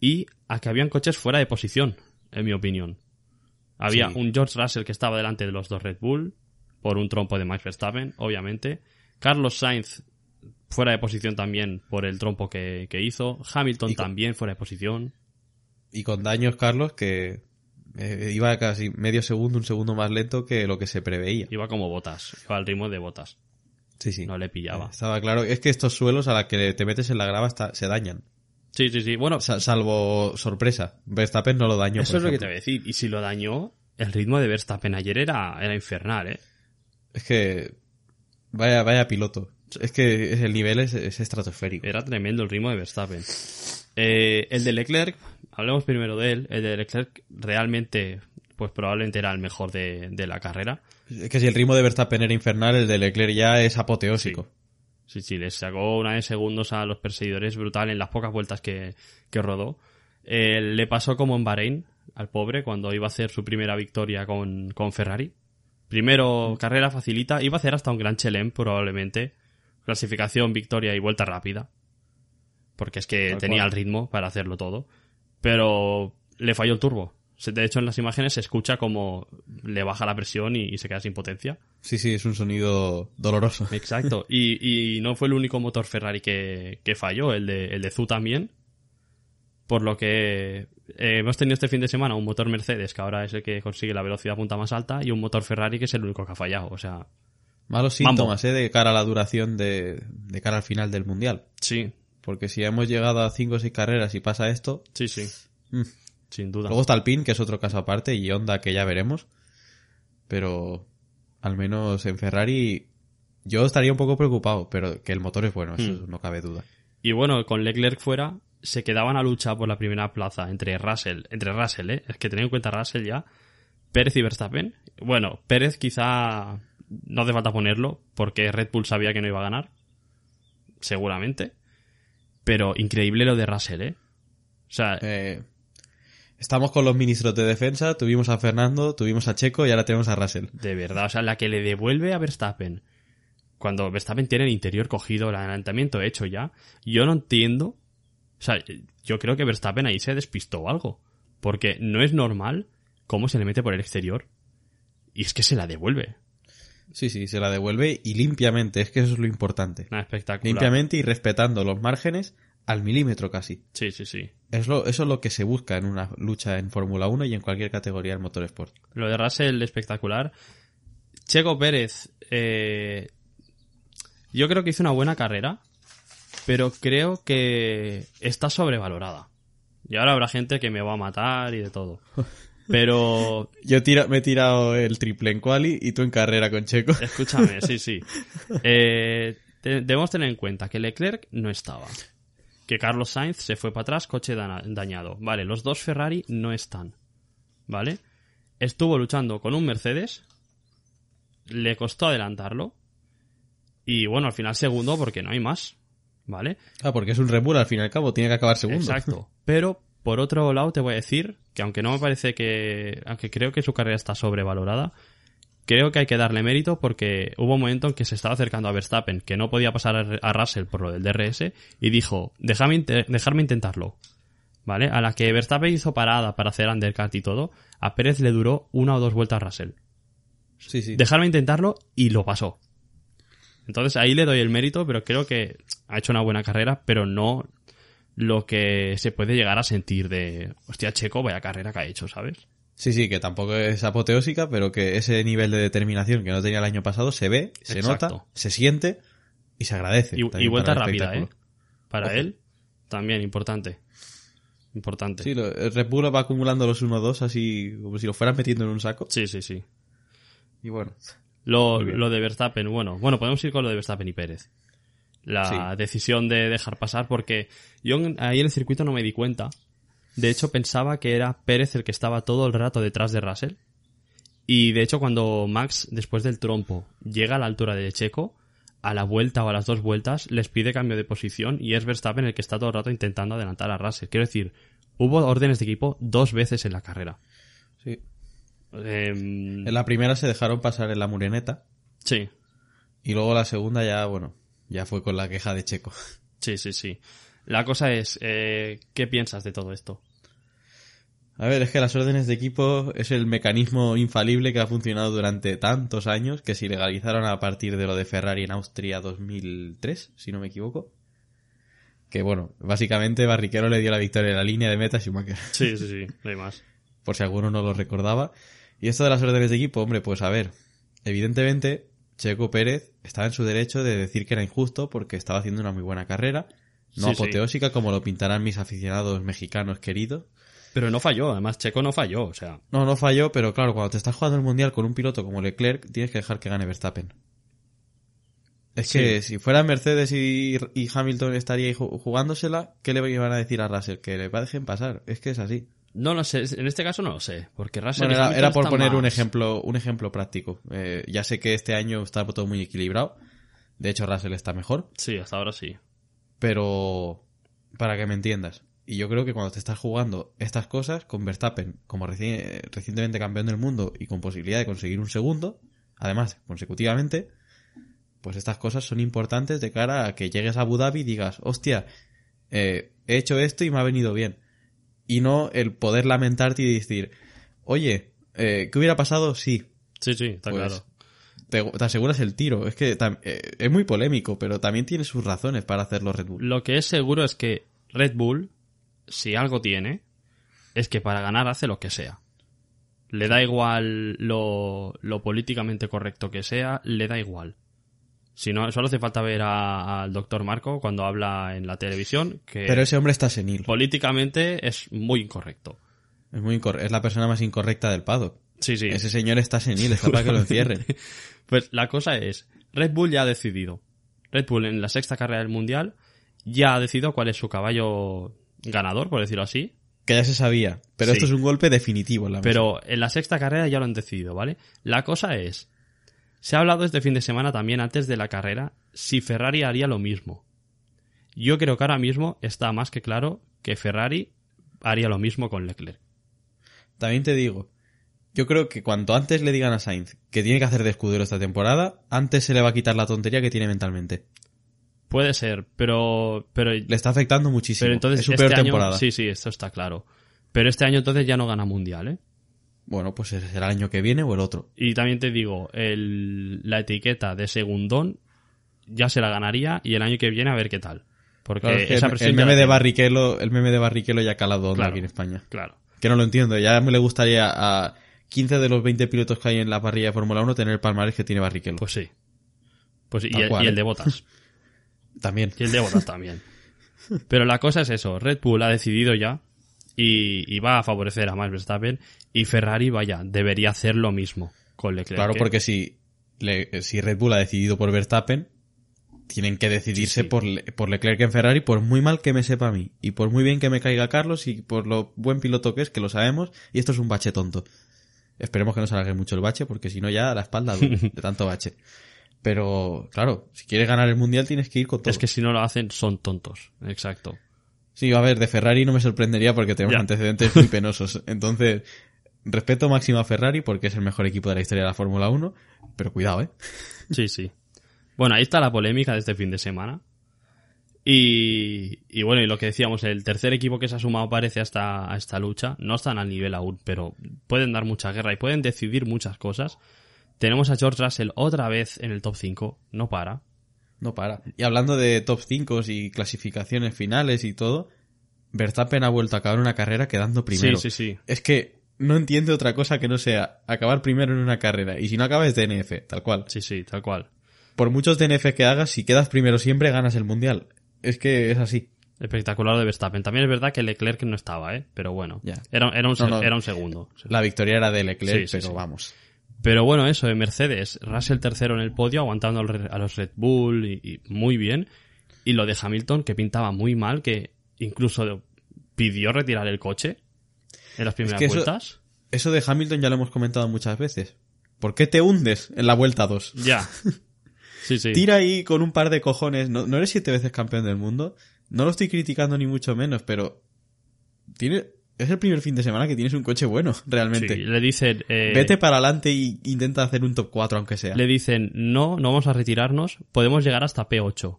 y a que habían coches fuera de posición, en mi opinión. Había Sí. un George Russell que estaba delante de los dos Red Bull, por un trompo de Max Verstappen, obviamente. Carlos Sainz fuera de posición también por el trompo que, que hizo. Hamilton con- también fuera de posición. Y con daños, Carlos, que eh, iba casi medio segundo, un segundo más lento que lo que se preveía. Iba como botas, iba al ritmo de botas. Sí, sí. No le pillaba. Estaba claro. Es que estos suelos a la que te metes en la grava está- se dañan. Sí, sí, sí. Bueno, Sa- salvo sorpresa. Verstappen no lo dañó. eso es lo que te voy a decir. Y si lo dañó, el ritmo de Verstappen ayer era, era infernal, ¿eh? Es que vaya, vaya piloto. Es que el nivel es, es estratosférico. Era tremendo el ritmo de Verstappen. Eh, el de Leclerc, hablemos primero de él. El de Leclerc realmente, pues probablemente era el mejor de, de la carrera. Es que si el ritmo de Verstappen era infernal, el de Leclerc ya es apoteósico. Sí, sí, les sacó una de segundos a los perseguidores brutal en las pocas vueltas que, que rodó. Eh, le pasó como en Bahrein al pobre cuando iba a hacer su primera victoria con, con Ferrari. Primero carrera facilita, iba a hacer hasta un gran chelem probablemente. Clasificación, victoria y vuelta rápida. Porque es que Tal tenía cual. el ritmo para hacerlo todo. Pero le falló el turbo. De hecho, en las imágenes se escucha como le baja la presión y- y se queda sin potencia. Sí, sí, es un sonido doloroso. Exacto. Y, y no fue el único motor Ferrari que, que falló, el de, el de también. Por lo que eh, hemos tenido este fin de semana un motor Mercedes, que ahora es el que consigue la velocidad punta más alta, y un motor Ferrari que es el único que ha fallado. O sea, Malos Mambo. síntomas, ¿eh? De cara a la duración de, de cara al final del mundial. sí, Porque si hemos llegado a 5 o 6 carreras y pasa esto, sí, sí. mm. Sin duda. Luego está Alpine, que es otro caso aparte, y Honda, que ya veremos. Pero al menos en Ferrari yo estaría un poco preocupado, pero que el motor es bueno, eso Mm. no cabe duda. Y bueno, con Leclerc fuera, se quedaban a lucha por la primera plaza entre Russell, entre Russell, ¿eh? es que tened en cuenta Russell ya, Pérez y Verstappen. Bueno, Pérez quizá no hace falta ponerlo porque Red Bull sabía que no iba a ganar, seguramente. Pero increíble lo de Russell, ¿eh? O sea, Eh, estamos con los ministros de defensa, tuvimos a Fernando, tuvimos a Checo y ahora tenemos a Russell. de verdad, o sea, la que le devuelve a Verstappen cuando Verstappen tiene el interior cogido, el adelantamiento hecho ya, yo no entiendo. O sea, yo creo que Verstappen ahí se despistó o algo. Porque no es normal cómo se le mete por el exterior. Y es que se la devuelve. Sí, sí, se la devuelve y limpiamente, es que eso es lo importante. Nada espectacular. Limpiamente y respetando los márgenes al milímetro casi. Sí, sí, sí. Es lo, eso es lo que se busca en una lucha en Fórmula 1 y en cualquier categoría del motorsport. Lo de Russell espectacular. Checo Pérez, eh, yo creo que hizo una buena carrera, pero creo que está sobrevalorada. Y ahora habrá gente que me va a matar y de todo. Pero Yo tira, me he tirado el triple en quali y tú en carrera con Checo. escúchame, sí, sí. Eh, te- debemos tener en cuenta que Leclerc no estaba. Que Carlos Sainz se fue para atrás, coche dañado. Vale, los dos Ferrari no están. ¿Vale? Estuvo luchando con un Mercedes. Le costó adelantarlo. Y bueno, al final segundo porque no hay más. ¿Vale? Ah, porque es un Red Bull, al fin y al cabo, tiene que acabar segundo. Exacto. Pero, por otro lado, te voy a decir que aunque no me parece que. Aunque creo que su carrera está sobrevalorada, creo que hay que darle mérito porque hubo un momento en que se estaba acercando a Verstappen, que no podía pasar a Russell por lo del DRS, y dijo: Déjame dejarme intentarlo. ¿Vale? A la que Verstappen hizo parada para hacer undercut y todo, a Pérez le duró una o dos vueltas a Russell. Sí, sí. Dejarme intentarlo y lo pasó. Entonces ahí le doy el mérito, pero creo que ha hecho una buena carrera, pero no lo que se puede llegar a sentir de, hostia, Checo, vaya carrera que ha hecho, ¿sabes? Sí, sí, que tampoco es apoteósica, pero que ese nivel de determinación que no tenía el año pasado se ve, se Exacto. nota, se siente y se agradece. Y, vuelta rápida, ¿eh? Para Ojo. él, también importante. Importante. Sí, lo- el Red Bull va acumulando los 1-2 así como si lo fueran metiendo en un saco. sí, sí. sí. Y bueno, Lo, lo de Verstappen, bueno, bueno, podemos ir con lo de Verstappen y Pérez. La Sí. decisión de dejar pasar, porque yo ahí en el circuito no me di cuenta. De hecho, pensaba que era Pérez el que estaba todo el rato detrás de Russell. Y de hecho, cuando Max, después del trompo, llega a la altura de Checo, a la vuelta o a las dos vueltas, les pide cambio de posición y es Verstappen el que está todo el rato intentando adelantar a Russell. Quiero decir, hubo órdenes de equipo dos veces en la carrera. Em, En la primera se dejaron pasar en la mureneta Sí, y luego la segunda ya, bueno, ya fue con la queja de Checo. Sí, sí, sí. La cosa es, eh, ¿qué piensas de todo esto? A ver, es que las órdenes de equipo es el mecanismo infalible que ha funcionado durante tantos años que se legalizaron a partir de lo de Ferrari en Austria 2003, si no me equivoco. Que bueno, básicamente Barrichello le dio la victoria en la línea de meta a Schumacher, Sí, sí, sí, no hay más. por si alguno no lo recordaba. Y esto de las órdenes de equipo, hombre, pues a ver, evidentemente Checo Pérez estaba en su derecho de decir que era injusto porque estaba haciendo una muy buena carrera, no Sí, sí. apoteósica como lo pintarán mis aficionados mexicanos queridos. Pero no falló, además Checo no falló, o sea, No, no falló, pero claro, cuando te estás jugando el mundial con un piloto como Leclerc, tienes que dejar que gane Verstappen. Es Sí. que si fuera Mercedes y, y Hamilton estaría ahí jugándosela, ¿qué le iban a decir a Russell? Que le dejen pasar. Es que es así. No lo sé, en este caso no lo sé, porque Russell Bueno, era, era por poner un ejemplo, un ejemplo práctico. Eh, ya sé que este año está todo muy equilibrado. De hecho, Russell está mejor. Sí, hasta ahora sí. Pero para que me entiendas. Y yo creo que cuando te estás jugando estas cosas con Verstappen, como reci- recientemente campeón del mundo y con posibilidad de conseguir un segundo, además consecutivamente, pues estas cosas son importantes de cara a que llegues a Abu Dhabi y digas, hostia, eh, he hecho esto y me ha venido bien. Y no el poder lamentarte y decir, oye, eh, ¿qué hubiera pasado? Sí, Sí, sí, está Pues, claro. te, te aseguras el tiro. Es que tam- eh, es muy polémico, pero también tiene sus razones para hacerlo Red Bull. Lo que es seguro es que Red Bull, si algo tiene, es que para ganar hace lo que sea. Le da igual lo, lo políticamente correcto que sea, le da igual. Si no, solo hace falta ver al doctor Marco cuando habla en la televisión, que Pero ese hombre está senil. políticamente es muy incorrecto. Es muy incor- es la persona más incorrecta del paddock. Sí, sí. Ese señor está senil, está para que lo encierren. Pues la cosa es, Red Bull ya ha decidido. Red Bull en la sexta carrera del mundial ya ha decidido cuál es su caballo ganador, por decirlo así. Que ya se sabía. Pero Sí. esto es un golpe definitivo en la. Pero en la sexta carrera ya lo han decidido, ¿vale? La cosa es, se ha hablado este fin de semana también antes de la carrera si Ferrari haría lo mismo. Yo creo que ahora mismo está más que claro que Ferrari haría lo mismo con Leclerc. También te digo, yo creo que cuanto antes le digan a Sainz que tiene que hacer de escudero esta temporada, antes se le va a quitar la tontería que tiene mentalmente. Puede ser, pero pero, Le está afectando muchísimo. pero entonces es su este peor año temporada. sí, sí, esto está claro. Pero este año entonces ya no gana mundial, ¿eh? Bueno, pues será el año que viene o el otro. Y también te digo, el, la etiqueta de segundón ya se la ganaría y el año que viene a ver qué tal. Porque Claro, es que esa el, presión el meme de tiene. Barrichello, el meme de Barrichello ya ha calado Claro. aquí en España. Claro. Que no lo entiendo. Ya me le gustaría a 15 de los 20 pilotos que hay en la parrilla de Fórmula 1 tener el palmarés que tiene Barrichello. Pues sí. Pues, y, cual, y el de botas. También. Y el de botas también. Pero la cosa es eso. Red Bull ha decidido ya y, y va a favorecer a Max Verstappen y Ferrari, vaya, debería hacer lo mismo con Leclerc. Claro, que- porque si, le- si Red Bull ha decidido por Verstappen, tienen que decidirse Sí, sí. Por, Le- por Leclerc en Ferrari, por muy mal que me sepa a mí, y por muy bien que me caiga Carlos, y por lo buen piloto que es, que lo sabemos, y esto es un bache tonto. Esperemos que no se alargue mucho el bache, porque si no ya la espalda de tanto bache. Pero, claro, si quieres ganar el Mundial tienes que ir con todo. Es que si no lo hacen, son tontos. Exacto. Sí, a ver, de Ferrari no me sorprendería porque tenemos Ya. antecedentes muy penosos. Entonces, respeto máximo a Ferrari porque es el mejor equipo de la historia de la Fórmula 1, pero cuidado, ¿eh? Sí, sí. Bueno, ahí está la polémica de este fin de semana. Y, y bueno, y lo que decíamos, el tercer equipo que se ha sumado parece a esta, a esta lucha. No están al nivel aún, pero pueden dar mucha guerra y pueden decidir muchas cosas. Tenemos a George Russell otra vez en el top 5, no para. No para. Y hablando de top 5 y clasificaciones finales y todo, Verstappen ha vuelto a acabar una carrera quedando primero. Sí, sí, sí. Es que no entiende otra cosa que no sea acabar primero en una carrera. Y si no acabas DNF, tal cual. Sí, sí, tal cual. Por muchos DNF que hagas, si quedas primero siempre ganas el mundial. Es que es así. Espectacular de Verstappen. También es verdad que Leclerc no estaba, ¿eh? Pero bueno, Ya. era, era, un, No, se- no. era un segundo. La victoria era de Leclerc, Sí, sí, pero sí. vamos. Pero bueno, eso, de Mercedes, Russell tercero en el podio, aguantando a los Red Bull y, y muy bien. Y lo de Hamilton, que pintaba muy mal, que incluso pidió retirar el coche en las primeras que eso- vueltas. Eso de Hamilton ya lo hemos comentado muchas veces. ¿Por qué te hundes en la vuelta 2? Ya. Sí, sí. Tira ahí con un par de cojones. No, no eres siete veces campeón del mundo. No lo estoy criticando ni mucho menos, pero tiene, es el primer fin de semana que tienes un coche bueno, realmente. Sí, le dicen, eh, Vete para adelante y intenta hacer un top 4 aunque sea. le dicen, no, no vamos a retirarnos, podemos llegar hasta P8.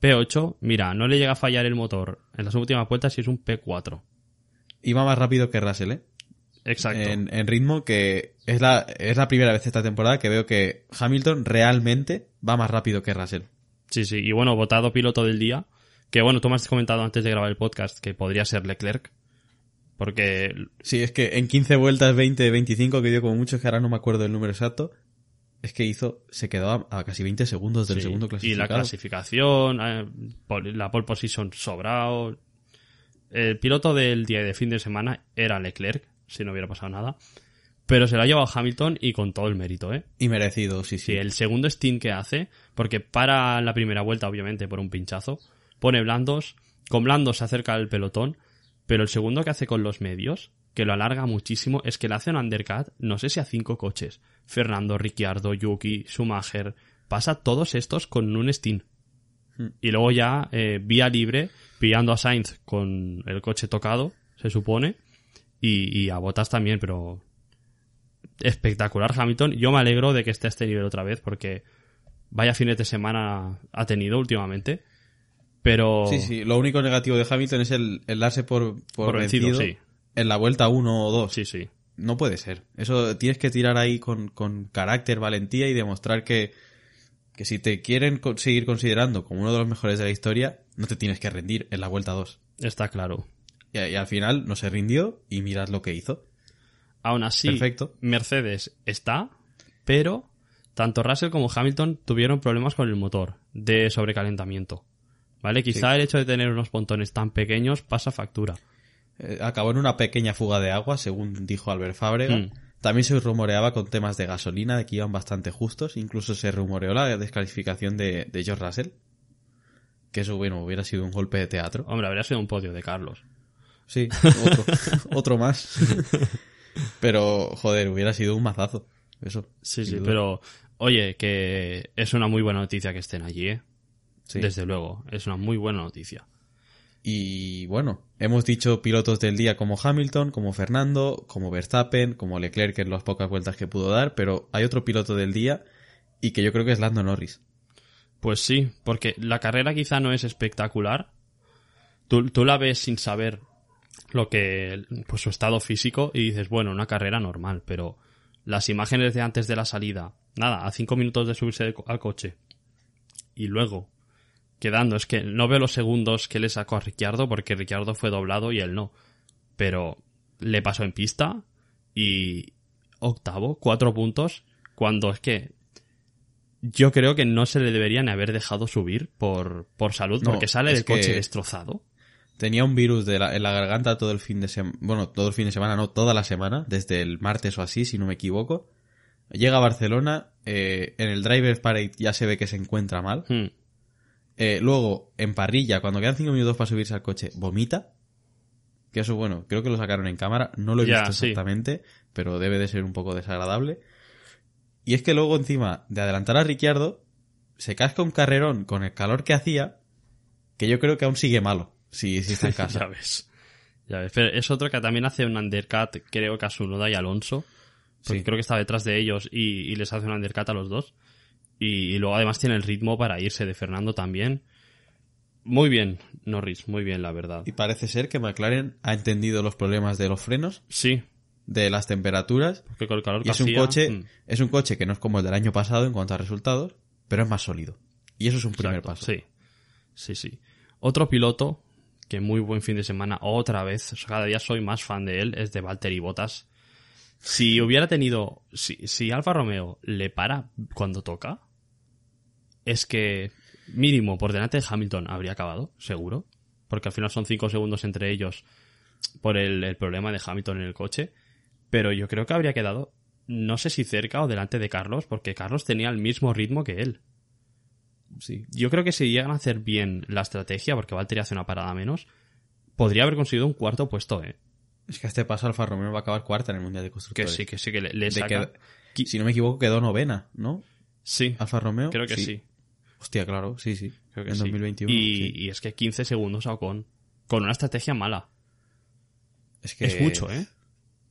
P8, mira, no le llega a fallar el motor en las últimas vueltas y es un P4. Iba más rápido que Russell, ¿eh? Exacto. En, en ritmo que es la, es la primera vez esta temporada que veo que Hamilton realmente va más rápido que Russell. Sí, sí. Y bueno, votado piloto del día. Que bueno, tú me has comentado antes de grabar el podcast que podría ser Leclerc. Porque Sí, es que en 15 vueltas, 20, 25, que dio como mucho, es que ahora no me acuerdo el número exacto, es que hizo, se quedó a, a casi 20 segundos del sí, segundo y clasificado. la clasificación, eh, la pole position sobrado. El piloto del día de fin de semana era Leclerc, si no hubiera pasado nada. Pero se lo ha llevado Hamilton y con todo el mérito, ¿eh? Y merecido, sí, sí. Sí, el segundo stint que hace, porque para la primera vuelta, obviamente, por un pinchazo, pone blandos, con blandos se acerca al pelotón, pero el segundo que hace con los medios, que lo alarga muchísimo, es que le hace un undercut, no sé si a cinco coches. Fernando, Ricciardo, Yuki, Schumacher, pasa todos estos con un stint. Y luego ya, eh, vía libre, pillando a Sainz con el coche tocado, se supone, y, y a Bottas también, pero espectacular Hamilton. Yo me alegro de que esté a este nivel otra vez porque vaya fines de semana ha tenido últimamente. Pero Sí, sí, lo único negativo de Hamilton es el, darse por, por, Por vencido, vencido, sí. en la vuelta 1 o 2. sí, sí. No puede ser. Eso tienes que tirar ahí con, con carácter, valentía y demostrar que, que si te quieren seguir considerando como uno de los mejores de la historia, no te tienes que rendir en la vuelta 2. Está claro. Y, y al final no se rindió y mirad lo que hizo. Aún así, Perfecto. Mercedes está, pero tanto Russell como Hamilton tuvieron problemas con el motor de sobrecalentamiento. ¿Vale? Quizá Sí. el hecho de tener unos pontones tan pequeños pasa factura. Eh, acabó en una pequeña fuga de agua, según dijo Albert Fábrega. Mm. También se rumoreaba con temas de gasolina, de que iban bastante justos. Incluso se rumoreó la descalificación de, de George Russell. Que eso, bueno, hubiera sido un golpe de teatro. Hombre, habría sido un podio de Carlos. sí, otro, otro más. Pero, joder, hubiera sido un mazazo. Eso. Sí, sí, duda. pero oye, que es una muy buena noticia que estén allí, ¿eh? Sí. Desde luego, es una muy buena noticia. Y bueno, hemos dicho pilotos del día como Hamilton, como Fernando, como Verstappen, como Leclerc en las pocas vueltas que pudo dar, pero hay otro piloto del día y que yo creo que es Lando Norris. Pues sí, porque la carrera quizá no es espectacular. Tú, tú la ves sin saber lo que, pues su estado físico y dices, bueno, una carrera normal, pero las imágenes de antes de la salida, nada, a cinco minutos de subirse al coche y luego quedando, es que no veo los segundos que le sacó a Ricciardo porque Ricciardo fue doblado y él no, pero le pasó en pista y octavo, cuatro puntos, cuando es que yo creo que no se le deberían haber dejado subir por, por salud, No, porque sale del coche destrozado. Tenía un virus de la- en la garganta todo el fin de semana, bueno, todo el fin de semana, no, toda la semana, desde el martes o así, si no me equivoco. Llega a Barcelona, eh, en el driver parade ya se ve que se encuentra mal. Hmm. Eh, luego, en parrilla, cuando quedan cinco minutos para subirse al coche, vomita. Que eso, bueno, creo que lo sacaron en cámara. No lo he Ya, visto sí. exactamente, pero debe de ser un poco desagradable. Y es que luego, encima de adelantar a Ricciardo, se casca un carrerón con el calor que hacía, que yo creo que aún sigue malo, si, si está en ya casa. ves. Ya ves. Pero es otro que también hace un undercut, creo que a Sunoda y Alonso. Porque Sí. creo que está detrás de ellos y, y les hace un undercut a los dos. Y, y luego además tiene el ritmo para irse de Fernando también. Muy bien, Norris, muy bien, la verdad. Y parece ser que McLaren ha entendido los problemas de los frenos, Sí, de las temperaturas, porque con el calor y que es un coche, mm, es un coche que no es como el del año pasado en cuanto a resultados, pero es más sólido. Y eso es un primer exacto, paso. Sí, sí, sí. Otro piloto que muy buen fin de semana, otra vez, cada día soy más fan de él, es de Valtteri Bottas. Si hubiera tenido, si, si Alfa Romeo le para cuando toca, es que mínimo por delante de Hamilton habría acabado, seguro, porque al final son 5 segundos entre ellos por el, el problema de Hamilton en el coche, pero yo creo que habría quedado, no sé si cerca o delante de Carlos, porque Carlos tenía el mismo ritmo que él. Sí. Yo creo que si llegan a hacer bien la estrategia, porque Valtteri hace una parada menos, podría haber conseguido un cuarto puesto, ¿eh? Es que a este paso Alfa Romeo va a acabar cuarta en el Mundial de Que Constructores. sí, que sí, que le, le De saca... que- si no me equivoco, quedó novena, ¿no? Sí, Alfa Romeo. creo que sí. Hostia, claro, sí, sí. Creo que en sí. 2021. Y, sí. y es que 15 segundos a Ocon. Con una estrategia mala. Es que Es mucho, ¿eh?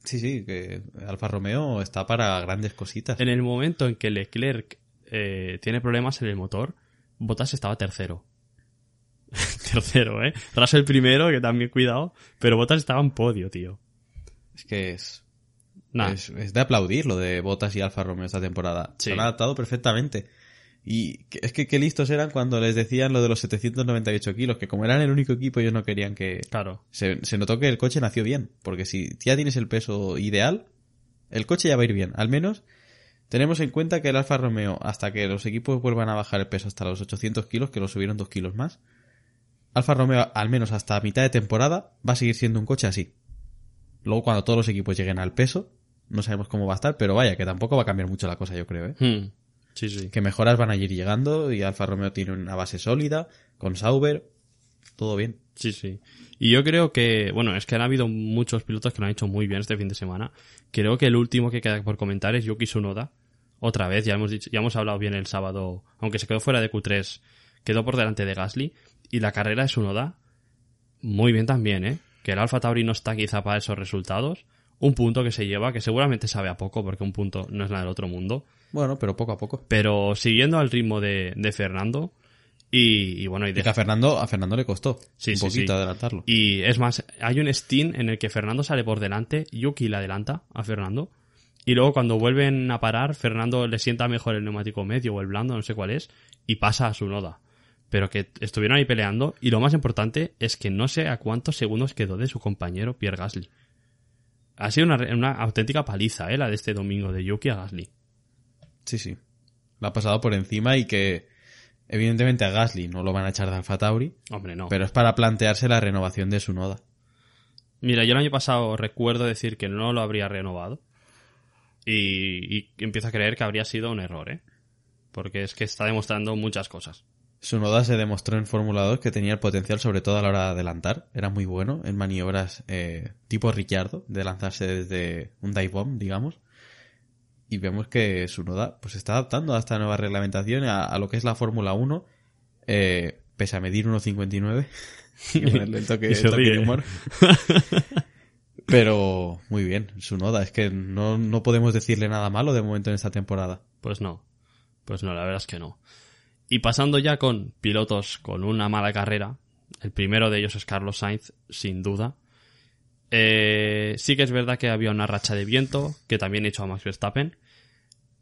Sí, sí, que Alfa Romeo está para grandes cositas. En el momento en que Leclerc eh, tiene problemas en el motor, Bottas estaba tercero. tercero, ¿eh? Russell primero, que también cuidado, pero Bottas estaba en podio, tío. Es que es, Nah, es, es de aplaudir lo de Bottas y Alfa Romeo esta temporada. Sí. Se han adaptado perfectamente. Y es que qué listos eran cuando les decían lo de los 798 kilos, que como eran el único equipo ellos no querían que... claro. Se, se notó que el coche nació bien, porque si ya tienes el peso ideal, el coche ya va a ir bien. Al menos tenemos en cuenta que el Alfa Romeo, hasta que los equipos vuelvan a bajar el peso hasta los 800 kilos, que lo subieron 2 kilos más, Alfa Romeo, al menos hasta mitad de temporada, va a seguir siendo un coche así. Luego, cuando todos los equipos lleguen al peso, no sabemos cómo va a estar, pero vaya, que tampoco va a cambiar mucho la cosa, yo creo, ¿eh? Hmm. Sí, sí. Que mejoras van a ir llegando y Alfa Romeo tiene una base sólida, con Sauber, todo bien. Sí, sí. Y yo creo que, bueno, es que han habido muchos pilotos que lo han hecho muy bien este fin de semana. Creo que el último que queda por comentar es Yuki Tsunoda. Otra vez, ya hemos dicho, ya hemos hablado bien el sábado, aunque se quedó fuera de Q3, quedó por delante de Gasly. Y la carrera de Tsunoda, muy bien también, ¿eh? Que el Alfa Tauri no está quizá para esos resultados. Un punto que se lleva, que seguramente sabe a poco, porque un punto no es nada del otro mundo. Bueno, pero poco a poco. Pero siguiendo al ritmo de, de Fernando, y, y bueno, y Y de que a Fernando, a Fernando le costó Sí, un sí, poquito sí. adelantarlo. Y es más, hay un stint en el que Fernando sale por delante, Yuki le adelanta a Fernando, y luego cuando vuelven a parar, Fernando le sienta mejor el neumático medio o el blando, no sé cuál es, y pasa a su noda. Pero que estuvieron ahí peleando, y lo más importante es que no sé a cuántos segundos quedó de su compañero Pierre Gasly. Ha sido una, una auténtica paliza, ¿eh? La de este domingo de Yuki a Gasly. Sí, sí. La ha pasado por encima y que evidentemente a Gasly no lo van a echar de Alfa Tauri, Hombre, no. pero es para plantearse la renovación de su noda. Mira, yo el año pasado recuerdo decir que no lo habría renovado. Y, y empiezo a creer que habría sido un error, ¿eh? Porque es que está demostrando muchas cosas. Noda se demostró en Fórmula 2 que tenía el potencial sobre todo a la hora de adelantar. Era muy bueno en maniobras eh, tipo Ricciardo, de lanzarse desde un dive bomb, digamos. Y vemos que Noda pues, se está adaptando a esta nueva reglamentación, a, a lo que es la Fórmula 1, eh, pese a medir 1.59. y ponerle el toque, Y se el toque de ríe. humor. Pero muy bien, Noda Es que no, no podemos decirle nada malo de momento en esta temporada. Pues no. Pues no, la verdad es que no. Y pasando ya con pilotos con una mala carrera, el primero de ellos es Carlos Sainz, sin duda. Eh, sí que es verdad que había una racha de viento, que también echó a Max Verstappen,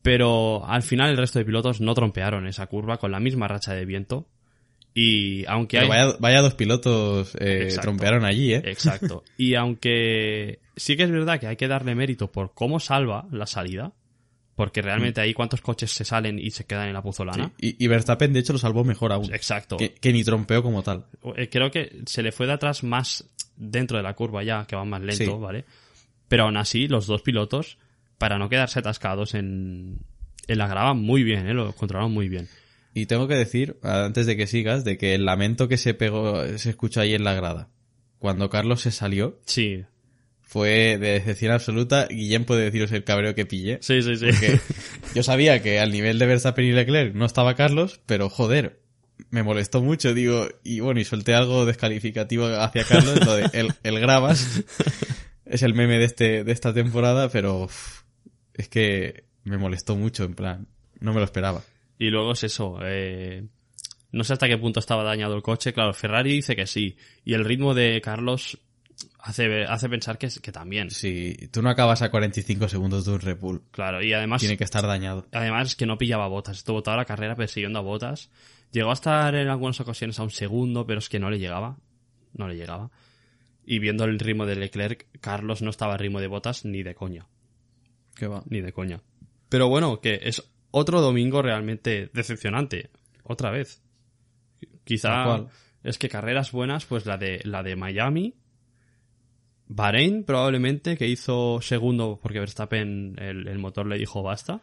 pero al final el resto de pilotos no trompearon esa curva con la misma racha de viento. Y aunque hay... vaya, vaya dos pilotos eh, trompearon allí, ¿eh? Exacto. Y aunque sí que es verdad que hay que darle mérito por cómo salva la salida, porque realmente ahí cuántos coches se salen y se quedan en la puzolana. Sí, Y, y Verstappen, de hecho, lo salvó mejor aún. Exacto. Que, que ni trompeó como tal. Eh, Creo que se le fue de atrás más dentro de la curva ya, que va más lento, Sí. ¿vale? Pero aún así, los dos pilotos, para no quedarse atascados en, en la grava, muy bien, ¿eh? Lo controlaron muy bien. Y tengo que decir, antes de que sigas, de que el lamento que se pegó, se escuchó ahí en la grada. Cuando Carlos se salió, Sí, fue de decepción absoluta. Guillem puede deciros el cabreo que pillé. sí, sí, sí. Porque yo sabía que al nivel de Verstappen y Leclerc no estaba Carlos, pero joder, me molestó mucho, digo, y bueno, y solté algo descalificativo hacia Carlos, lo de el, el grabas. Es el meme de este, de esta temporada, pero es que me molestó mucho, en plan, no me lo esperaba. Y luego es eso, eh, no sé hasta qué punto estaba dañado el coche. Claro, Ferrari dice que sí. Y el ritmo de Carlos hace, hace pensar que, que también. Si tú no acabas a 45 segundos de un Red Bull, Claro, y además, tiene que estar dañado. además es que no pillaba botas. Estuvo toda la carrera persiguiendo a botas. Llegó a estar en algunas ocasiones a un segundo, pero es que no le llegaba. No le llegaba. Y viendo el ritmo de Leclerc, Carlos no estaba a ritmo de botas ni de coña. ¿Qué va? Ni de coña. Pero bueno, que es otro domingo realmente decepcionante. Otra vez. Quizá es que carreras buenas, pues la de la de Miami, Bahrein probablemente que hizo segundo porque Verstappen el, el motor le dijo basta,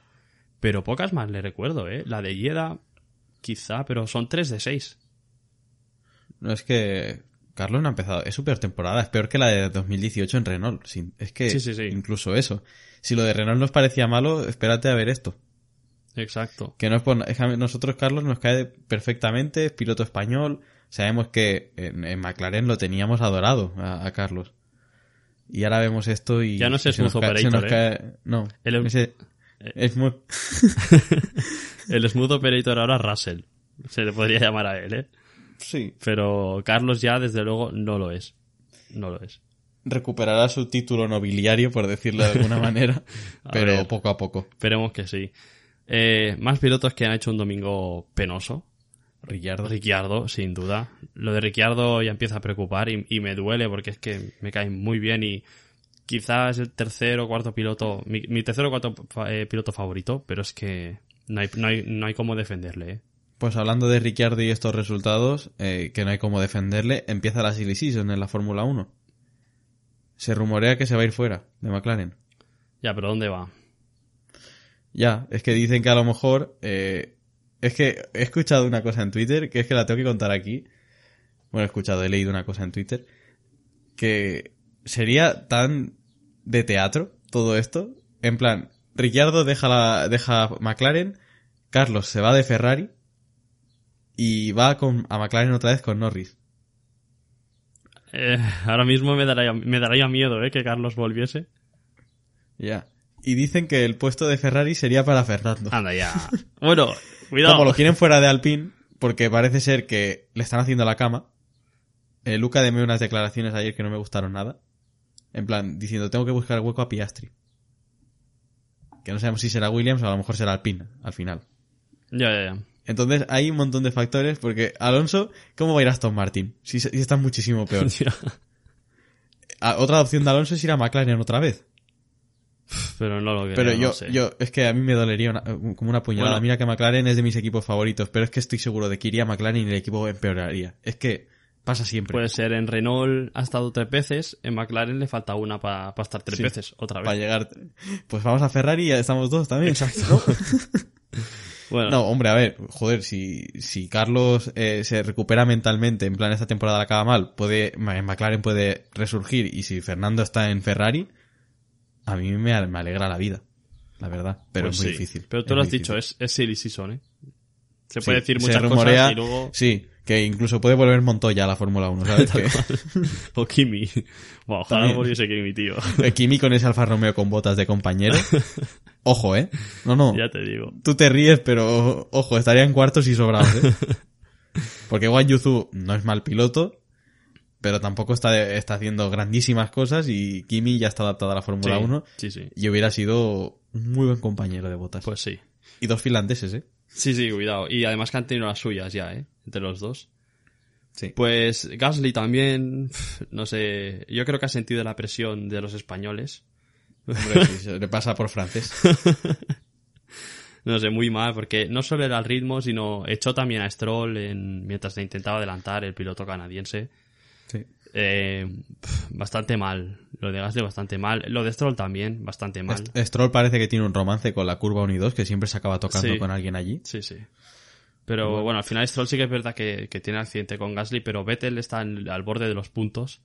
pero pocas más le recuerdo, eh. La de Jeddah quizá, pero son 3 de 6. No es que Carlos no ha empezado, es super temporada, es peor que la de 2018 en Renault. Es que Sí, sí, sí. incluso eso. Si lo de Renault nos parecía malo, espérate a ver esto. Exacto. Que no es por na- es que a nosotros Carlos nos cae perfectamente, es piloto español, sabemos que en, en McLaren lo teníamos adorado a, a Carlos. Y ahora vemos esto y Ya no es smooth operator, ¿eh? no, El- ese- es muy El smooth operator ahora Russell. Se le podría llamar a él, eh. sí, Pero Carlos ya desde luego no lo es. No lo es. recuperará su título nobiliario por decirlo de alguna manera, A pero ver. poco a poco. Esperemos que sí. Eh, más pilotos que han hecho un domingo penoso. Ricciardo. Ricciardo, sin duda. Lo de Ricciardo ya empieza a preocupar y, y me duele porque es que me cae muy bien y quizás el tercer o cuarto piloto, mi, mi tercer o cuarto eh, piloto favorito, pero es que no hay, no hay, no hay cómo defenderle. ¿eh? Pues hablando de Ricciardo y estos resultados, eh, que no hay cómo defenderle, empieza la silly season en la Fórmula 1. Se rumorea que se va a ir fuera de McLaren. Ya, pero ¿dónde va? Ya, es que dicen que a lo mejor... eh, es que he escuchado una cosa en Twitter, que es que la tengo que contar aquí. Bueno, he escuchado, he leído una cosa en Twitter. Que sería tan de teatro todo esto. En plan, Ricciardo deja, la, deja McLaren, Carlos se va de Ferrari y va con, a McLaren otra vez con Norris. Eh, ahora mismo me daría, me daría miedo ¿eh? que Carlos volviese. Ya. Y dicen que el puesto de Ferrari sería para Fernando. Anda ya. Bueno, cuidado. Como lo quieren fuera de Alpine, porque parece ser que le están haciendo la cama. Eh, Luca dio unas declaraciones ayer que no me gustaron nada. En plan, diciendo, tengo que buscar hueco a Piastri. Que no sabemos si será Williams o a lo mejor será Alpine, al final. Ya, ya, ya. Entonces hay un montón de factores, porque Alonso, ¿cómo va a ir a Aston Martin? Si, si está muchísimo peor. Ah, Otra opción de Alonso es ir a McLaren otra vez. Pero no lo creo, Pero no yo, sé. yo, es que a mí me dolería una- como una puñalada. Bueno. Mira que McLaren es de mis equipos favoritos, pero es que estoy seguro de que iría a McLaren y el equipo empeoraría. Es que pasa siempre. Puede ser, en Renault ha estado tres veces, en McLaren le falta una para estar tres Sí. veces, otra vez. Para llegar. Pues vamos a Ferrari y ya estamos dos también. Exacto. Bueno, No, hombre, a ver, joder, si, si Carlos eh, se recupera mentalmente, en plan esta temporada la acaba mal, puede, Ma- McLaren puede resurgir y si Fernando está en Ferrari, a mí me, me alegra la vida, la verdad, pero pues es muy sí. difícil. Pero tú lo has dicho, es, es silly season, ¿eh? Se Sí, puede decir muchas rumorea- cosas y luego... Sí, que incluso puede volver Montoya a la Fórmula 1, ¿sabes? que, o Kimi. Buah, ojalá volviese Kimi, tío. que Kimi con ese Alfa Romeo con botas de compañero. Ojo, ¿eh? No, no. ya te digo. Tú te ríes, pero ojo, estaría en cuartos y sobrados, ¿eh? Porque Wang Yuzu no es mal piloto, pero tampoco está, está haciendo grandísimas cosas y Kimi ya está adaptado a la Fórmula Sí, 1 Sí, sí. y hubiera sido un muy buen compañero de botas. Pues sí. Y dos finlandeses, ¿eh? Sí, sí, cuidado. Y además que han tenido las suyas ya, ¿eh? Entre los dos. Sí. Pues Gasly también, no sé, yo creo que ha sentido la presión de los españoles. Hombre, se le pasa por francés. No sé, muy mal, porque no solo era el ritmo, sino echó también a Stroll en, mientras le intentaba adelantar el piloto canadiense. Sí. Eh, bastante mal. Lo de Gasly bastante mal. Lo de Stroll también, bastante mal. Est- Stroll parece que tiene un romance con la curva 1 y 2, que siempre se acaba tocando Sí. con alguien allí. Sí, sí. Pero bueno, al final Stroll sí que es verdad que, que tiene accidente con Gasly, pero Vettel está en- al borde de los puntos.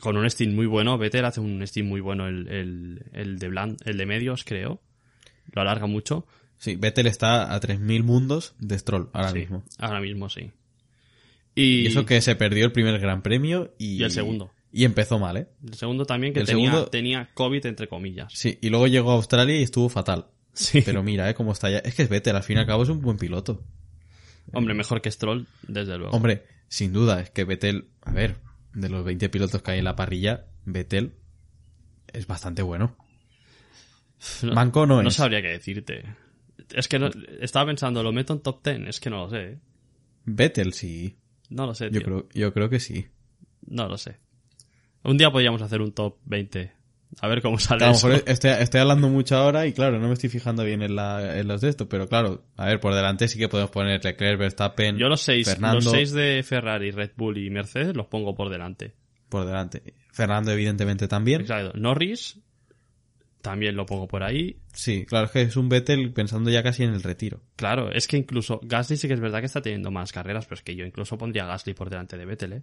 Con un steam muy bueno. Vettel hace un steam muy bueno el, el, el de blan- el de medios, creo. Lo alarga mucho. Sí, Vettel está a 3.000 mundos de Stroll ahora Sí, mismo. Ahora mismo sí. Y, Y eso que se perdió el primer gran premio y... Y el segundo. Y empezó mal, ¿eh? El segundo también que El tenía, segundo- tenía COVID entre comillas. Sí, y luego llegó a Australia y estuvo fatal. Sí. Pero mira, ¿eh? Cómo está ya. Es que es Vettel, al fin y al cabo es un buen piloto. Hombre, mejor que Stroll, desde luego. Hombre, sin duda, es que Vettel, a ver, de los 20 pilotos que hay en la parrilla, Vettel es bastante bueno. no, Manco no No es. sabría qué decirte. Es que no- estaba pensando, ¿lo meto en top 10? Es que no lo sé. ¿eh? Vettel sí. No lo sé, Yo tío. creo, yo creo que sí. No lo sé. Un día podríamos hacer un top 20. A ver cómo sale A lo eso. mejor estoy, estoy hablando mucho ahora y claro, no me estoy fijando bien en, la, en los de esto, pero claro, a ver, por delante sí que podemos poner Leclerc, Verstappen, Yo los seis, Fernando los seis de Ferrari, Red Bull y Mercedes los pongo por delante. por delante. Fernando evidentemente también. Exacto. Norris también lo pongo por ahí. Sí, claro, es que es un Vettel pensando ya casi en el retiro. Claro, es que incluso Gasly sí que es verdad que está teniendo más carreras, pero es que yo incluso pondría a Gasly por delante de Vettel, ¿eh?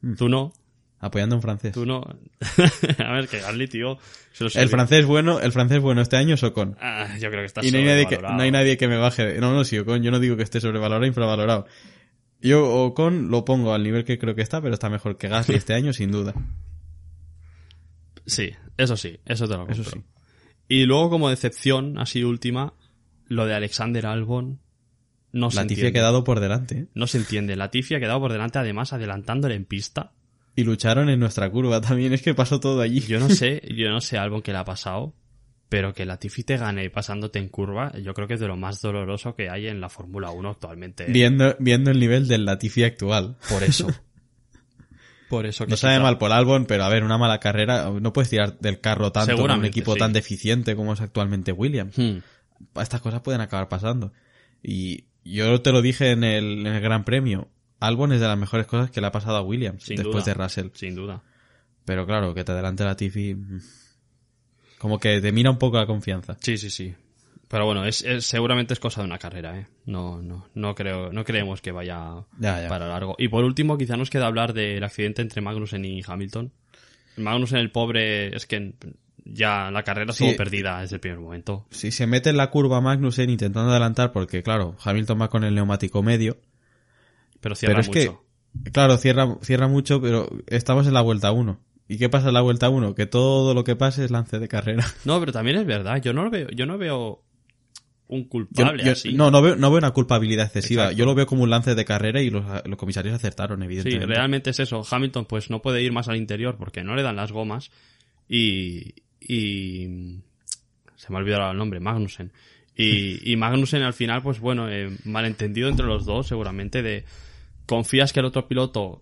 Mm. Tú no, Apoyando a un francés. tú no. a ver, que Gasly, tío. se lo El francés bueno, el francés bueno este año es Ocon. Ah, yo creo que está Y no hay, nadie que, no hay nadie que me baje. No, no, sí, Ocon, yo no digo que esté sobrevalorado, infravalorado. Yo Ocon lo pongo al nivel que creo que está, pero está mejor que Gasly este año, sin duda. Sí, eso sí, eso te lo compro. Eso sí. Y luego como decepción, así última, lo de Alexander Albon no se La Latifi ha quedado por delante. ¿eh? No se entiende. Latifi ha quedado por delante, además adelantándole en pista. Y lucharon en nuestra curva también. Es que pasó todo allí. Yo no sé, yo no sé Albon qué le ha pasado, pero que Latifi te gane pasándote en curva, yo creo que es de lo más doloroso que hay en la Fórmula 1 actualmente. ¿eh? Viendo, viendo el nivel del Latifi actual. Por eso. Por eso que No sabe mal por Albon, pero a ver, una mala carrera, no puedes tirar del carro tanto con un equipo sí. tan deficiente como es actualmente Williams. Hmm. Estas cosas pueden acabar pasando. Y yo te lo dije en el, en el Gran Premio. Albon es de las mejores cosas que le ha pasado a Williams Sin después duda. de Russell. Sin duda. Pero claro, que te adelante la Tifi. Como que te mira un poco la confianza. Sí, sí, sí. Pero bueno, es, es- seguramente es cosa de una carrera, ¿eh? No, no, no creo, no creemos que vaya Ya, ya. para largo. Y por último, quizá nos queda hablar del accidente entre Magnussen y Hamilton. Magnussen, el pobre, es que ya la carrera Sí. estuvo perdida desde el primer momento. Si se mete en la curva Magnussen intentando adelantar, porque claro, Hamilton va con el neumático medio. Pero cierra Pero es mucho. que, claro, cierra, cierra mucho, pero estamos en la vuelta 1. ¿Y qué pasa en la vuelta 1? Que todo lo que pase es lance de carrera. No, pero también es verdad. Yo no lo veo, yo no veo un culpable yo- así. no, no veo, no veo una culpabilidad excesiva. Exacto. Yo lo veo como un lance de carrera y los, los comisarios acertaron, Sí, evidentemente. realmente es eso. Hamilton pues no puede ir más al interior porque no le dan las gomas y... y se me ha olvidado el nombre, Magnussen. Y, y Magnussen al final, pues bueno, eh, malentendido entre los dos seguramente de... Confías que el otro piloto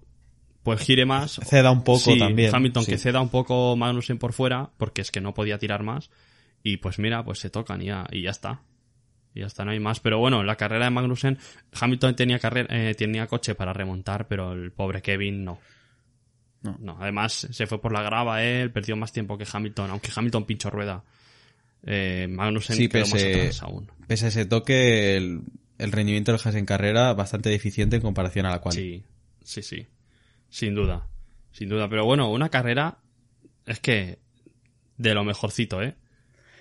pues gire más. Ceda un poco Sí, también. Hamilton sí. que ceda un poco Magnussen por fuera porque es que no podía tirar más. Y pues mira, pues se tocan y ya, y ya está. Y ya está, no hay más. Pero bueno, en la carrera de Magnussen, Hamilton tenía, carrera, eh, tenía coche para remontar, pero el pobre Kevin no. No. No, además se fue por la grava él, perdió más tiempo que Hamilton, aunque Hamilton pinchó rueda. Eh, Magnussen Sí, quedó más pese, atrás aún. pese a ese toque, el, el rendimiento del Haas en carrera bastante deficiente en comparación a la cual. Sí, sí, sí. Sin duda. Sin duda. Pero bueno, una carrera es que de lo mejorcito, ¿eh?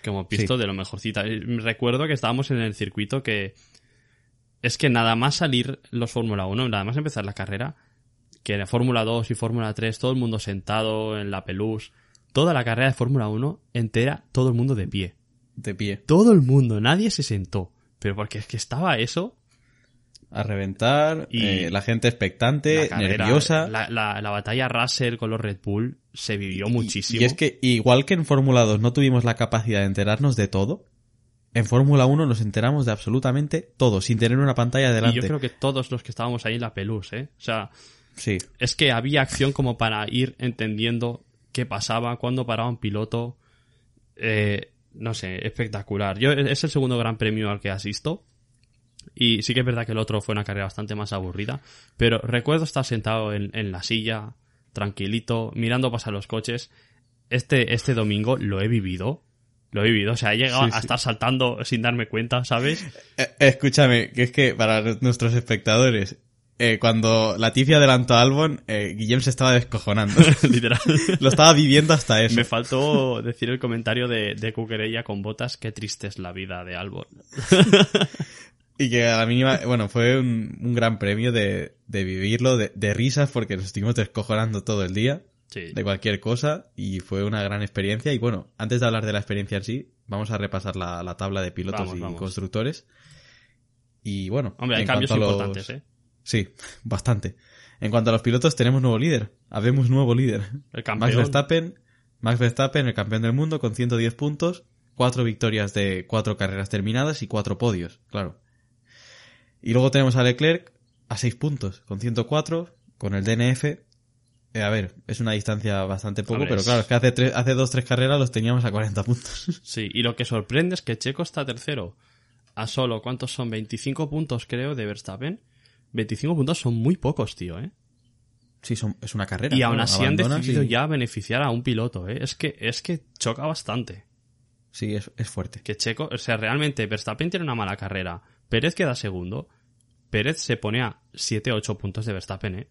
Que hemos visto, Sí. de lo mejorcito. Eh, Recuerdo que estábamos en el circuito que es que nada más salir los Fórmula 1, nada más empezar la carrera, que era Fórmula 2 y Fórmula 3, todo el mundo sentado en la pelús, toda la carrera de Fórmula 1 entera, todo el mundo de pie. De pie. Todo el mundo, nadie se sentó. Pero porque es que estaba eso A reventar, Y eh, la gente expectante, la carrera, nerviosa. La, la- la batalla Russell con los Red Bull se vivió muchísimo. Y es que, igual que en Fórmula 2 no tuvimos la capacidad de enterarnos de todo, en Fórmula 1 nos enteramos de absolutamente todo, sin tener una pantalla Y delante. yo creo que todos los que estábamos ahí en la pelús, ¿eh? O sea, Sí, es que había acción como para ir entendiendo qué pasaba, cuándo paraba un piloto. Eh, no sé, espectacular. Yo es el segundo gran premio al que asisto. Y sí que es verdad que el otro fue una carrera bastante más aburrida. Pero recuerdo estar sentado en, en la silla, tranquilito, mirando pasar los coches. Este, este domingo lo he vivido. Lo he vivido. O sea, he llegado Sí, a sí. estar saltando sin darme cuenta, ¿sabes? Eh, escúchame, que es que para nuestros espectadores, eh, cuando Latifi adelantó a Albon, eh, Guillem se estaba descojonando. Literal. Lo estaba viviendo hasta eso. Me faltó decir el comentario de, de Cuquerella con botas. Qué triste es la vida de Albon. Y que a la mínima, bueno, fue un, un gran premio de, de vivirlo, de, de risas, porque nos estuvimos descojonando todo el día Sí. de cualquier cosa y fue una gran experiencia. Y bueno, antes de hablar de la experiencia en sí, vamos a repasar la, la tabla de pilotos Vamos, y vamos. constructores. Y bueno, Hombre, hay en cambios cuanto a los- importantes, ¿eh? Sí, bastante. En cuanto a los pilotos, tenemos nuevo líder. Habemos nuevo líder. El Max. Verstappen, Max Verstappen, el campeón del mundo, con 110 puntos, cuatro victorias de cuatro carreras terminadas y cuatro podios, claro. Y luego tenemos a Leclerc a 6 puntos, con 104, con el DNF. Eh, a ver, es una distancia bastante poco, pero claro, es que hace, tres, hace dos, tres carreras los teníamos a 40 puntos. Sí, y lo que sorprende es que Checo está tercero. A solo, ¿cuántos son? 25 puntos, creo, de Verstappen. 25 puntos son muy pocos, tío, ¿eh? sí, son, es una carrera. Y ¿no? aún así han decidido y- ya beneficiar a un piloto, ¿eh? Es que, es que choca bastante. Sí, es, es fuerte. Que Checo, o sea, realmente Verstappen tiene una mala carrera. Pérez queda segundo. Pérez se pone a 7-8 puntos de Verstappen, ¿eh?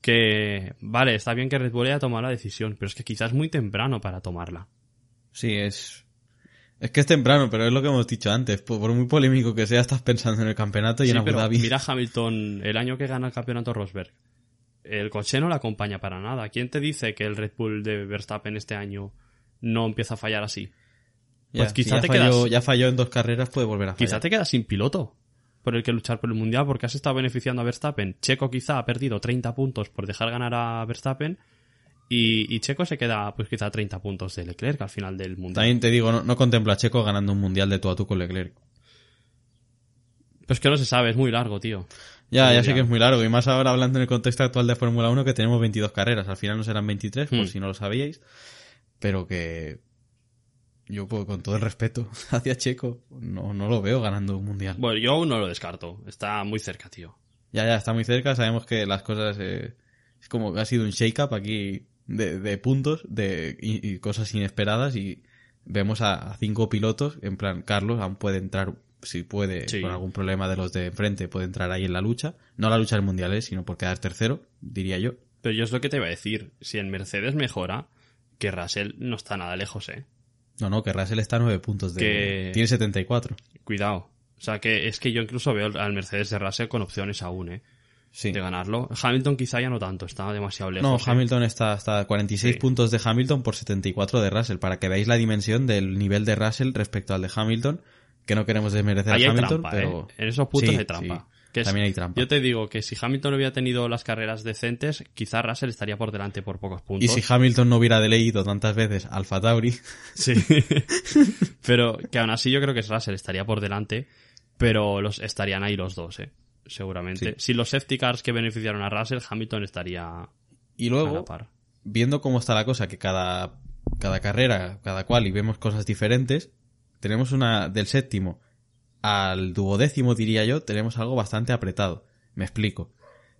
Que, vale, está bien que Red Bull haya tomado la decisión, pero es que quizás es muy temprano para tomarla. Sí, es... Es que es temprano, pero es lo que hemos dicho antes. Por, por muy polémico que sea, estás pensando en el campeonato y Sí, en Abu Dhabi. mira Hamilton, el año que gana el campeonato Rosberg. El coche no le acompaña para nada. ¿Quién te dice que el Red Bull de Verstappen este año no empieza a fallar así? Ya, pues si quizá ya te falló, quedas- ya falló en dos carreras, puede volver a fallar. Quizá te quedas sin piloto por el que luchar por el mundial porque has estado beneficiando a Verstappen. Checo quizá ha perdido 30 puntos por dejar ganar a Verstappen y, y Checo se queda pues quizá a 30 puntos de Leclerc al final del mundial. También te digo, no, no contemplo a Checo ganando un mundial de tú a tú con Leclerc. Pues que no se sabe, es muy largo, tío. Ya, ya sé que es muy largo. Y más ahora hablando en el contexto actual de Fórmula 1 que tenemos 22 carreras. Al final no serán 23, por Hmm. si no lo sabíais. Pero que yo pues, con todo el respeto hacia Checo no, no lo veo ganando un mundial. Bueno, yo aún no lo descarto. Está muy cerca, tío. Ya, ya, está muy cerca. Sabemos que las cosas... eh, es como que ha sido un shake-up aquí de, de puntos de, y, y cosas inesperadas y vemos a, a cinco pilotos. En plan, Carlos aún puede entrar, si puede, Sí. con algún problema de los de enfrente, puede entrar ahí en la lucha. No la lucha del mundial, eh, sino por quedar tercero, diría yo. Pero yo es lo que te iba a decir. Si en Mercedes mejora, que Russell no está nada lejos, eh. No, no, que Russell está a nueve puntos de... Que- Tiene 74. Cuidado. O sea, que es que yo incluso veo al Mercedes de Russell con opciones aún, eh. Sí. De ganarlo. Hamilton quizá ya no tanto, está demasiado lejos. No, eh. Hamilton está hasta a 46 Sí. puntos de Hamilton por 74 de Russell, para que veáis la dimensión del nivel de Russell respecto al de Hamilton, que no queremos desmerecer Ahí a Hamilton, trampa, pero... eh. En esos puntos Sí, hay trampa. Es- También hay trampa. Yo te digo que si Hamilton hubiera tenido las carreras decentes, quizá Russell estaría por delante por pocos Y puntos. si Hamilton no hubiera leído tantas veces Alfa Tauri, Sí. pero que aún así yo creo que Russell estaría por delante, pero los estarían ahí los dos, eh. Seguramente. Sí. Si los safety cars que beneficiaron a Russell, Hamilton estaría y a la luego, par. viendo cómo está la cosa, que cada, cada carrera, cada cual, y vemos cosas diferentes, tenemos una del séptimo al duodécimo, diría yo, tenemos algo bastante apretado. Me explico.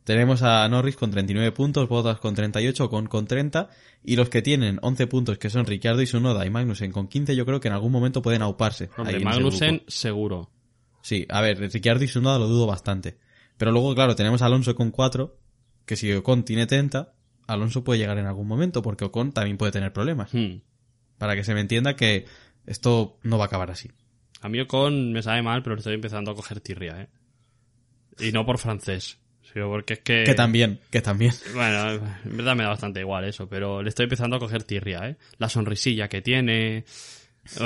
Tenemos a Norris con 39 puntos, Bottas con 38, con, con 30, y los que tienen 11 puntos, que son Ricciardo y Sunoda y Magnussen con 15, yo creo que en algún momento pueden auparse. Hombre, Magnussen, seguro. Sí, a ver, Ricciardo y Sunoda lo dudo bastante. Pero luego, claro, tenemos a Alonso con 4, que si Ocon tiene 30, Alonso puede llegar en algún momento, porque Ocon también puede tener problemas. Hmm. Para que se me entienda que esto no va a acabar así. A mí Ocon me sabe mal, pero le estoy empezando a coger tirria, ¿eh? Y no por francés, sino porque es que... Que también, que también. Bueno, en verdad me da bastante igual eso, pero le estoy empezando a coger tirria, ¿eh? La sonrisilla que tiene...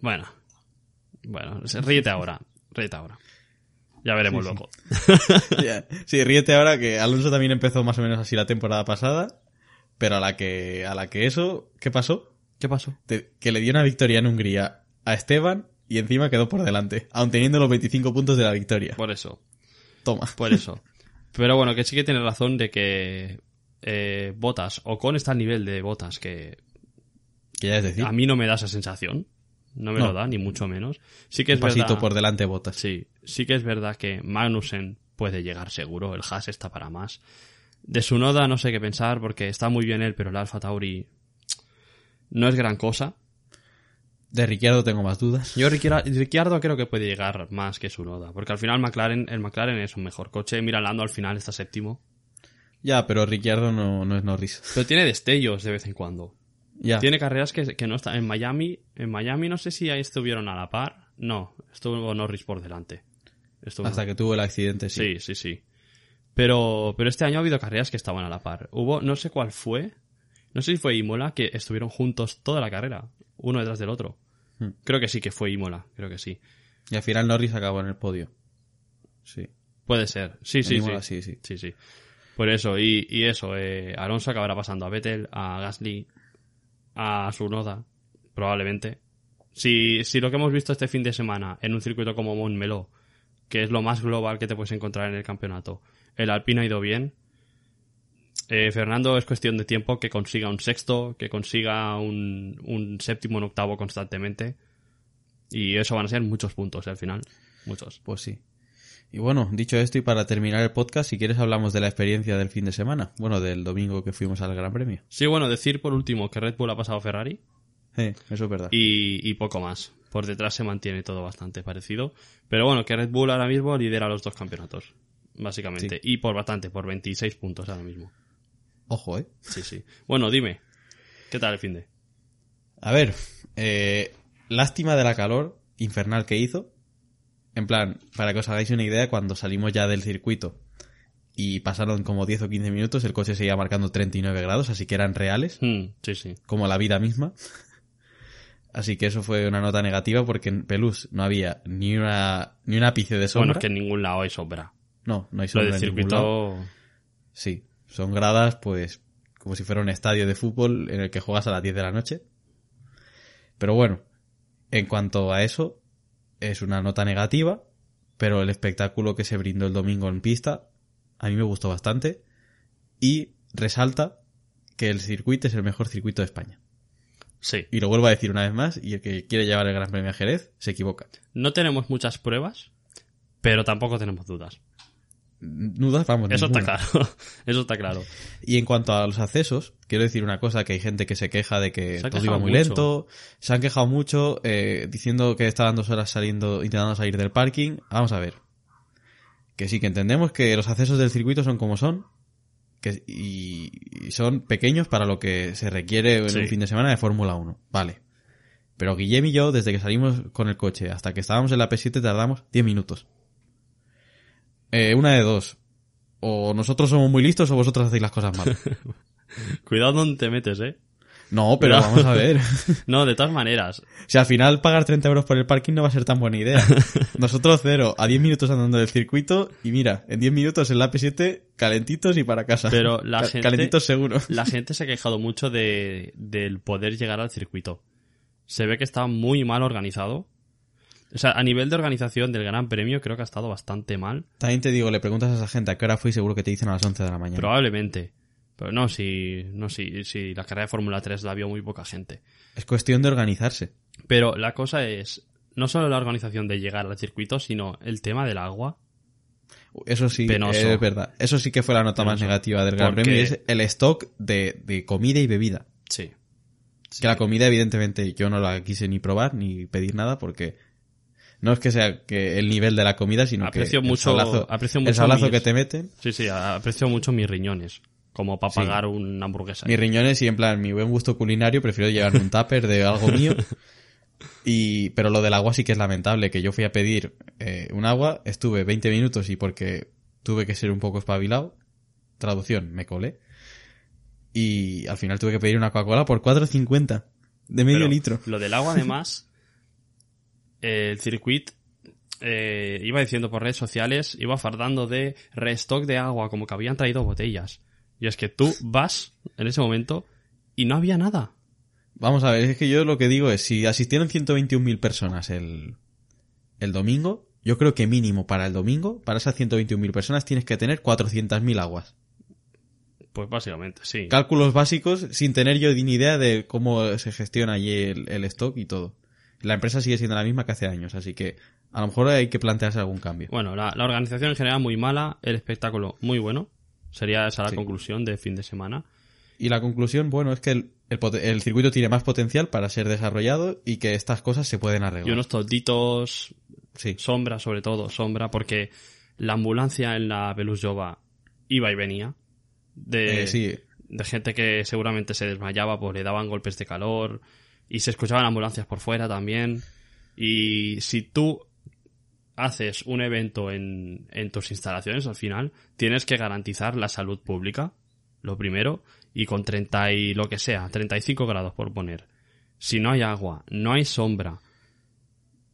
Bueno, bueno, ríete ahora, ríete ahora. Ya veremos Sí, sí. luego. Sí, ríete ahora que Alonso también empezó más o menos así la temporada pasada, pero a la que, a la que eso, ¿qué pasó? ¿Qué pasó? Te- que le dio una victoria en Hungría a Esteban y encima quedó por delante, aun teniendo los 25 puntos de la victoria. Por eso, Toma. por eso. Pero bueno, que sí que tiene razón de que eh, Botas, Ocon está al nivel de Botas, que Que ya es decir, a mí no me da esa sensación. No me No. lo da, ni mucho menos. Sí que es un pasito verdad. por delante botas. Sí, sí que es verdad que Magnussen puede llegar seguro, el Haas está para más. De su noda no sé qué pensar porque está muy bien él, pero el Alfa Tauri no es gran cosa. De Ricciardo tengo más dudas. Yo Ricciar- Ricciardo creo que puede llegar más que su noda, porque al final McLaren, el McLaren es un mejor coche. Mira, Lando al final está séptimo, Ya, pero Ricciardo no, no es Norris. pero tiene destellos de vez en cuando. Ya. Tiene carreras que, que no están. En Miami, en Miami no sé si ahí estuvieron a la par. No, estuvo Norris por delante. Estuvo Hasta que tuvo el accidente, sí. Sí, sí, sí. Pero, pero este año ha habido carreras que estaban a la par. Hubo, no sé cuál fue, no sé si fue Imola, que estuvieron juntos toda la carrera, uno detrás del otro. Hmm. Creo que sí que fue Imola, creo que sí. Y al final Norris acabó en el podio. Sí. Puede ser, sí, En sí, Imola, sí. sí, sí. Sí, sí. Por eso, y, y eso, eh, Alonso acabará pasando a Vettel, a Gasly, a Sunoda, probablemente. Si, si lo que hemos visto este fin de semana en un circuito como Montmeló, que es lo más global que te puedes encontrar en el campeonato, el Alpine ha ido bien, eh, Fernando es cuestión de tiempo que consiga un sexto, que consiga un, un séptimo, un octavo constantemente. Y eso van a ser muchos puntos eh, al final. Muchos. Pues sí. Y bueno, dicho esto y para terminar el podcast, si quieres hablamos de la experiencia del fin de semana. Bueno, del domingo que fuimos al Gran Premio. Sí, bueno, decir por último que Red Bull ha pasado a Ferrari. Eh, eso es verdad. y, y poco más. Por detrás se mantiene todo bastante parecido. Pero bueno, que Red Bull ahora mismo lidera los dos campeonatos, básicamente. Y por bastante, por 26 puntos ahora mismo. Ojo, eh. Sí, sí. Bueno, dime, ¿qué tal el fin de? A ver, eh, lástima de la calor infernal que hizo. En plan, para que os hagáis una idea, cuando salimos ya del circuito y pasaron como 10 o 15 minutos, el coche seguía marcando 39 grados, así que eran reales, Hmm, sí, sí. como la vida misma. Así que eso fue una nota negativa porque en Pelús no había ni una ni un ápice de sombra. Bueno, es que en ningún lado hay sombra. No, no hay Lo sombra del en ningún lado. circuito... Sí, son gradas, pues, como si fuera un estadio de fútbol en el que juegas a las 10 de la noche. Pero bueno, en cuanto a eso, es una nota negativa, pero el espectáculo que se brindó el domingo en pista, a mí me gustó bastante, y resalta que el circuito es el mejor circuito de España. Sí. Y lo vuelvo a decir una vez más, y el que quiere llevar el Gran Premio a Jerez, se equivoca. No tenemos muchas pruebas, pero tampoco tenemos dudas. Nudas, vamos, Eso está claro. Eso está claro. Y en cuanto a los accesos, quiero decir una cosa, que hay gente que se queja de que todo iba muy mucho. lento, se han quejado mucho, eh, diciendo que estaban dos horas saliendo, intentando salir del parking. Vamos a ver. Que sí, que entendemos que los accesos del circuito son como son, que, y, y son pequeños para lo que se requiere en Sí. un fin de semana de Fórmula 1. Vale. Pero Guillem y yo, desde que salimos con el coche hasta que estábamos en la P7, tardamos 10 minutos. Eh, una de dos. O nosotros somos muy listos o vosotros hacéis las cosas mal. Cuidado donde te metes, ¿eh? No, pero Cuidado. vamos a ver. No, de todas maneras. Si al final pagar 30 euros por el parking no va a ser tan buena idea. Nosotros cero, a 10 minutos andando del circuito y mira, en 10 minutos en la P7, calentitos y para casa. Pero la Ca- gente- Calentitos seguro. La gente se ha quejado mucho de, del poder llegar al circuito. Se ve que está muy mal organizado. O sea, a nivel de organización del Gran Premio creo que ha estado bastante mal. También te digo, le preguntas a esa gente a qué hora fue y seguro que te dicen a las 11 de la mañana. Probablemente. Pero no, si, no, si, si la carrera de Fórmula 3 la vio muy poca gente. Es cuestión de organizarse. Pero la cosa es, no solo la organización de llegar al circuito, sino el tema del agua. Eso sí, Penoso. es verdad. Eso sí que fue la nota más negativa del Gran Porque- Premio, y es el stock de, de comida y bebida. Sí. Que la comida, evidentemente, yo no la quise ni probar ni pedir nada porque no es que sea que el nivel de la comida, sino Aprecio que mucho- el sablazo, aprecio el mucho sablazo mis- que te meten, Sí, sí, aprecio mucho mis riñones. Como para Sí. pagar una hamburguesa. mis riñones y en plan mi buen gusto culinario, prefiero llevarme un tupper de algo mío. Y, pero lo del agua sí que es lamentable, que yo fui a pedir eh, un agua, estuve 20 minutos y porque tuve que ser un poco espabilado, traducción, me colé. Y al final tuve que pedir una Coca-Cola por 4.50 de medio Pero litro. Lo del agua, además, eh, el circuit eh, iba diciendo por redes sociales, iba fardando de restock de agua, como que habían traído botellas. Y es que tú vas en ese momento y no había nada. Vamos a ver, es que yo lo que digo es, si asistieron 121.000 personas el, el domingo, yo creo que mínimo para el domingo, para esas 121.000 personas tienes que tener 400.000 aguas. Pues básicamente, sí. Cálculos básicos sin tener yo ni idea de cómo se gestiona allí el, el stock y todo. La empresa sigue siendo la misma que hace años, así que a lo mejor hay que plantearse algún cambio. Bueno, la, la organización en general muy mala, el espectáculo muy bueno. Sería esa la Sí. conclusión de fin de semana. Y la conclusión, bueno, es que el, el circuito tiene más potencial para ser desarrollado y que estas cosas se pueden arreglar. Y unos tolditos, Sí. sombra sobre todo, sombra, porque la ambulancia en la Jova iba y venía. De, Eh, sí, de gente que seguramente se desmayaba porque le daban golpes de calor y se escuchaban ambulancias por fuera también. Y si tú haces un evento en, en tus instalaciones al final, tienes que garantizar la salud pública, lo primero, y con 30 y lo que sea, 35 grados por poner. Si no hay agua, no hay sombra,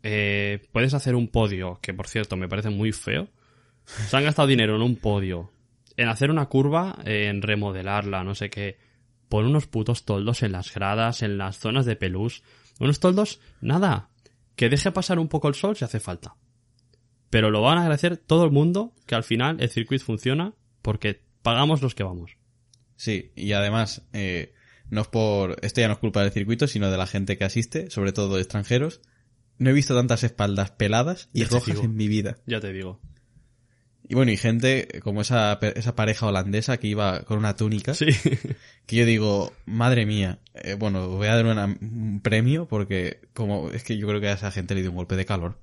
eh, puedes hacer un podio, que por cierto me parece muy feo. Se han gastado dinero en un podio, en hacer una curva, eh, en remodelarla, no sé qué. Por unos putos toldos en las gradas, en las zonas de pelús. Unos toldos, nada. Que deje pasar un poco el sol si hace falta. Pero lo van a agradecer todo el mundo que al final el circuito funciona porque pagamos los que vamos. Sí, y además, eh, no es por, esto ya no es culpa del circuito, sino de la gente que asiste, sobre todo de extranjeros. No he visto tantas espaldas peladas y rojas digo. en mi vida. Ya te digo. Y bueno, y gente como esa, esa pareja holandesa que iba con una túnica, Sí. que yo digo, madre mía, eh, bueno, voy a dar una- un premio porque como es que yo creo que a esa gente le dio un golpe de calor.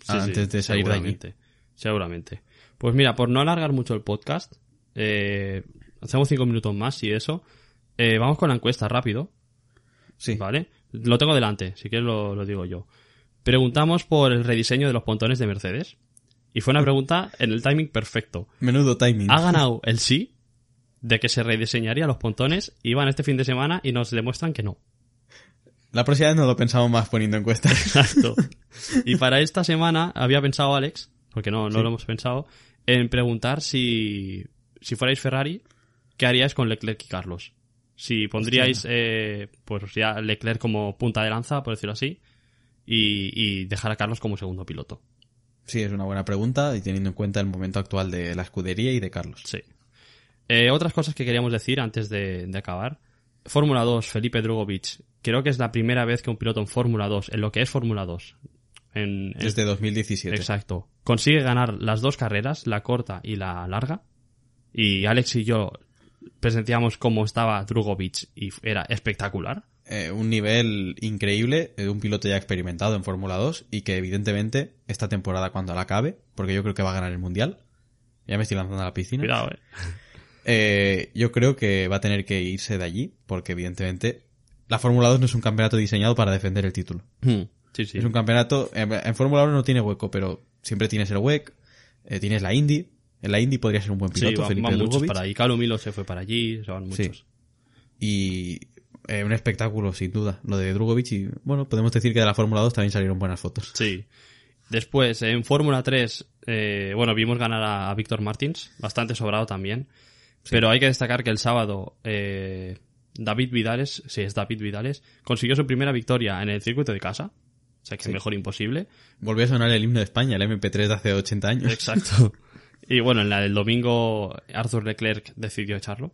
Sí, antes sí, de salir de allí. seguramente, Seguramente. Pues mira, por no alargar mucho el podcast, eh, hacemos cinco minutos más y eso. Eh, vamos con la encuesta rápido, Sí, ¿vale? Lo tengo delante, si quieres lo, lo digo yo. Preguntamos por el rediseño de los pontones de Mercedes. Y fue una pregunta en el timing perfecto. menudo timing. Ha ganado el sí de que se rediseñaría los pontones. Iban este fin de semana y nos demuestran que no. La próxima vez no lo pensamos más poniendo encuestas. Exacto. Y para esta semana había pensado Alex, porque no, no Sí. lo hemos pensado, en preguntar si, si fuerais Ferrari, ¿qué haríais con Leclerc y Carlos? Si pondríais, eh, pues ya Leclerc como punta de lanza, por decirlo así, y, y dejar a Carlos como segundo piloto. Sí, es una buena pregunta y teniendo en cuenta el momento actual de la escudería y de Carlos. Sí. Eh, otras cosas que queríamos decir antes de, de acabar. Fórmula 2, Felipe Drugovic. Creo que es la primera vez que un piloto en Fórmula 2, en lo que es Fórmula 2, en, en- Desde 2017. Exacto. Consigue ganar las dos carreras, la corta y la larga. Y Alex y yo presenciamos cómo estaba Drugovic y era espectacular. Eh, un nivel increíble de un piloto ya experimentado en Fórmula 2 y que evidentemente esta temporada cuando la acabe, porque yo creo que va a ganar el Mundial, ya me estoy lanzando a la piscina, Cuidado, eh. eh, yo creo que va a tener que irse de allí, porque evidentemente la Fórmula 2 no es un campeonato diseñado para defender el título. Hmm. Sí, sí. Es un campeonato, en, en Fórmula 1 no tiene hueco, pero siempre tienes el WEC, eh, tienes la Indy, en la Indy podría ser un buen Sí, piloto, van, Felipe van muchos para ahí. Calo Milo se fue para allí, se van Sí. muchos. Y eh, un espectáculo, sin duda, lo de Drugovic. Y bueno, podemos decir que de la Fórmula 2 también salieron buenas fotos. Sí. Después, en Fórmula 3, eh, bueno, vimos ganar a, a Víctor Martins, bastante sobrado también. Pero hay que destacar que el sábado eh, David Vidales, sí, es David Vidales, consiguió su primera victoria en el circuito de casa. O sea que Sí. mejor imposible. Volvió a sonar el himno de España, el MP3 de hace 80 años. Exacto. Y bueno, en la del domingo Arthur Leclerc decidió echarlo.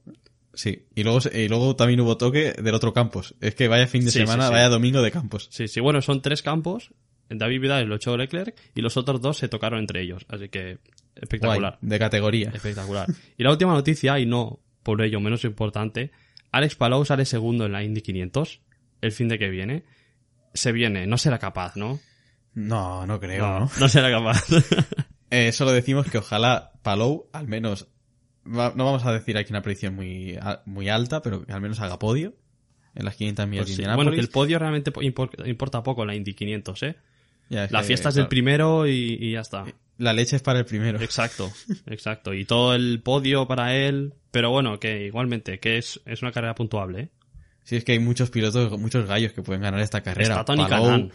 Sí, y luego, y luego también hubo toque del otro Campos. Es que vaya fin de Sí, semana, sí, sí. vaya domingo de Campos. Sí, sí, bueno, son tres campos. David Vidal lo echó Leclerc y los otros dos se tocaron entre ellos. Así que espectacular. Guay, de categoría. Espectacular. Y la última noticia, y no por ello menos importante, Alex Palou sale segundo en la Indy 500 el fin de que viene. Se viene, no será capaz, ¿no? No, no creo, ¿no? no será capaz. Eh, solo decimos que ojalá Palou, al menos, va- no vamos a decir aquí una predicción muy, muy alta, pero que al menos haga podio en las 500 millas Pues de sí. Indianápolis. Bueno, que el podio realmente po- impor- importa poco en la Indy 500, ¿eh? Ya, es La que, fiesta es del claro, primero y, y ya está. La leche es para el primero. Exacto, exacto. Y todo el podio para él. Pero bueno, que igualmente, que es, es una carrera puntuable, ¿eh? Sí, es que hay muchos pilotos, muchos gallos que pueden ganar esta carrera. Está Tony Palou.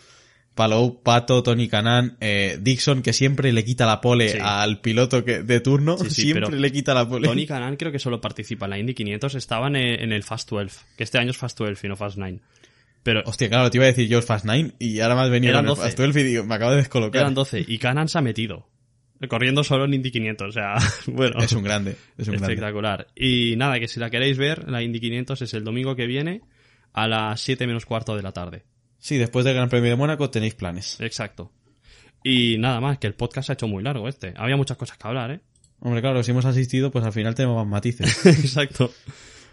Palou, Pato, Tony Canan, Dixon, que siempre le quita la pole Sí. al piloto que, de turno, Sí, sí, siempre le quita la pole. Tony Canan creo que solo participa en la Indy 500. Estaban en, en el Fast 12, que este año es Fast 12 y no Fast 9. Pero Hostia, claro, te iba a decir yo el Fast 9 y ahora Eran con el 12. Fast 12 y digo, me acabo de descolocar. eran 12 y Canan se ha metido. Corriendo solo en Indy 500, o sea, bueno. Es un grande, es un grande. espectacular. Y nada, que si la queréis ver, la Indy 500 es el domingo que viene a las 7 menos cuarto de la tarde. Sí, después del Gran Premio de Mónaco tenéis planes. Exacto. Y nada más, que el podcast se ha hecho muy largo este. Había muchas cosas que hablar, ¿eh? Hombre, claro, si hemos asistido, pues al final tenemos más matices. Exacto.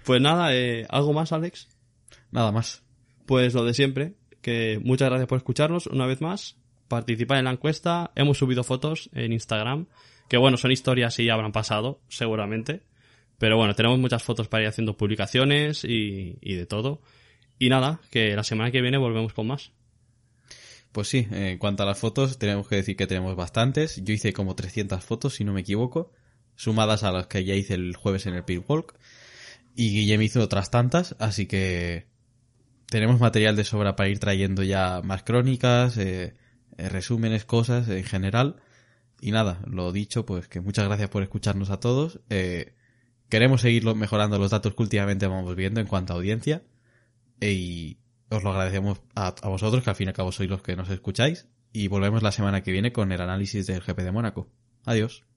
Pues nada, eh, ¿algo más, Alex? Nada más. Pues lo de siempre, que muchas gracias por escucharnos una vez más, participar en la encuesta, hemos subido fotos en Instagram, que bueno, son historias y ya habrán pasado, seguramente, pero bueno, tenemos muchas fotos para ir haciendo publicaciones y, y de todo. Y nada, que la semana que viene volvemos con más. Pues sí, en cuanto a las fotos, tenemos que decir que tenemos bastantes. Yo hice como 300 fotos, si no me equivoco, sumadas a las que ya hice el jueves en el Pit Walk. Y Guillem hizo otras tantas, así que tenemos material de sobra para ir trayendo ya más crónicas, eh, eh, resúmenes, cosas en general. Y nada, lo dicho, pues que muchas gracias por escucharnos a todos. Eh, queremos seguir mejorando los datos que últimamente vamos viendo en cuanto a audiencia. Y os lo agradecemos a, a vosotros, que al fin y al cabo sois los que nos escucháis. Y volvemos la semana que viene con el análisis del GP de Mónaco. Adiós.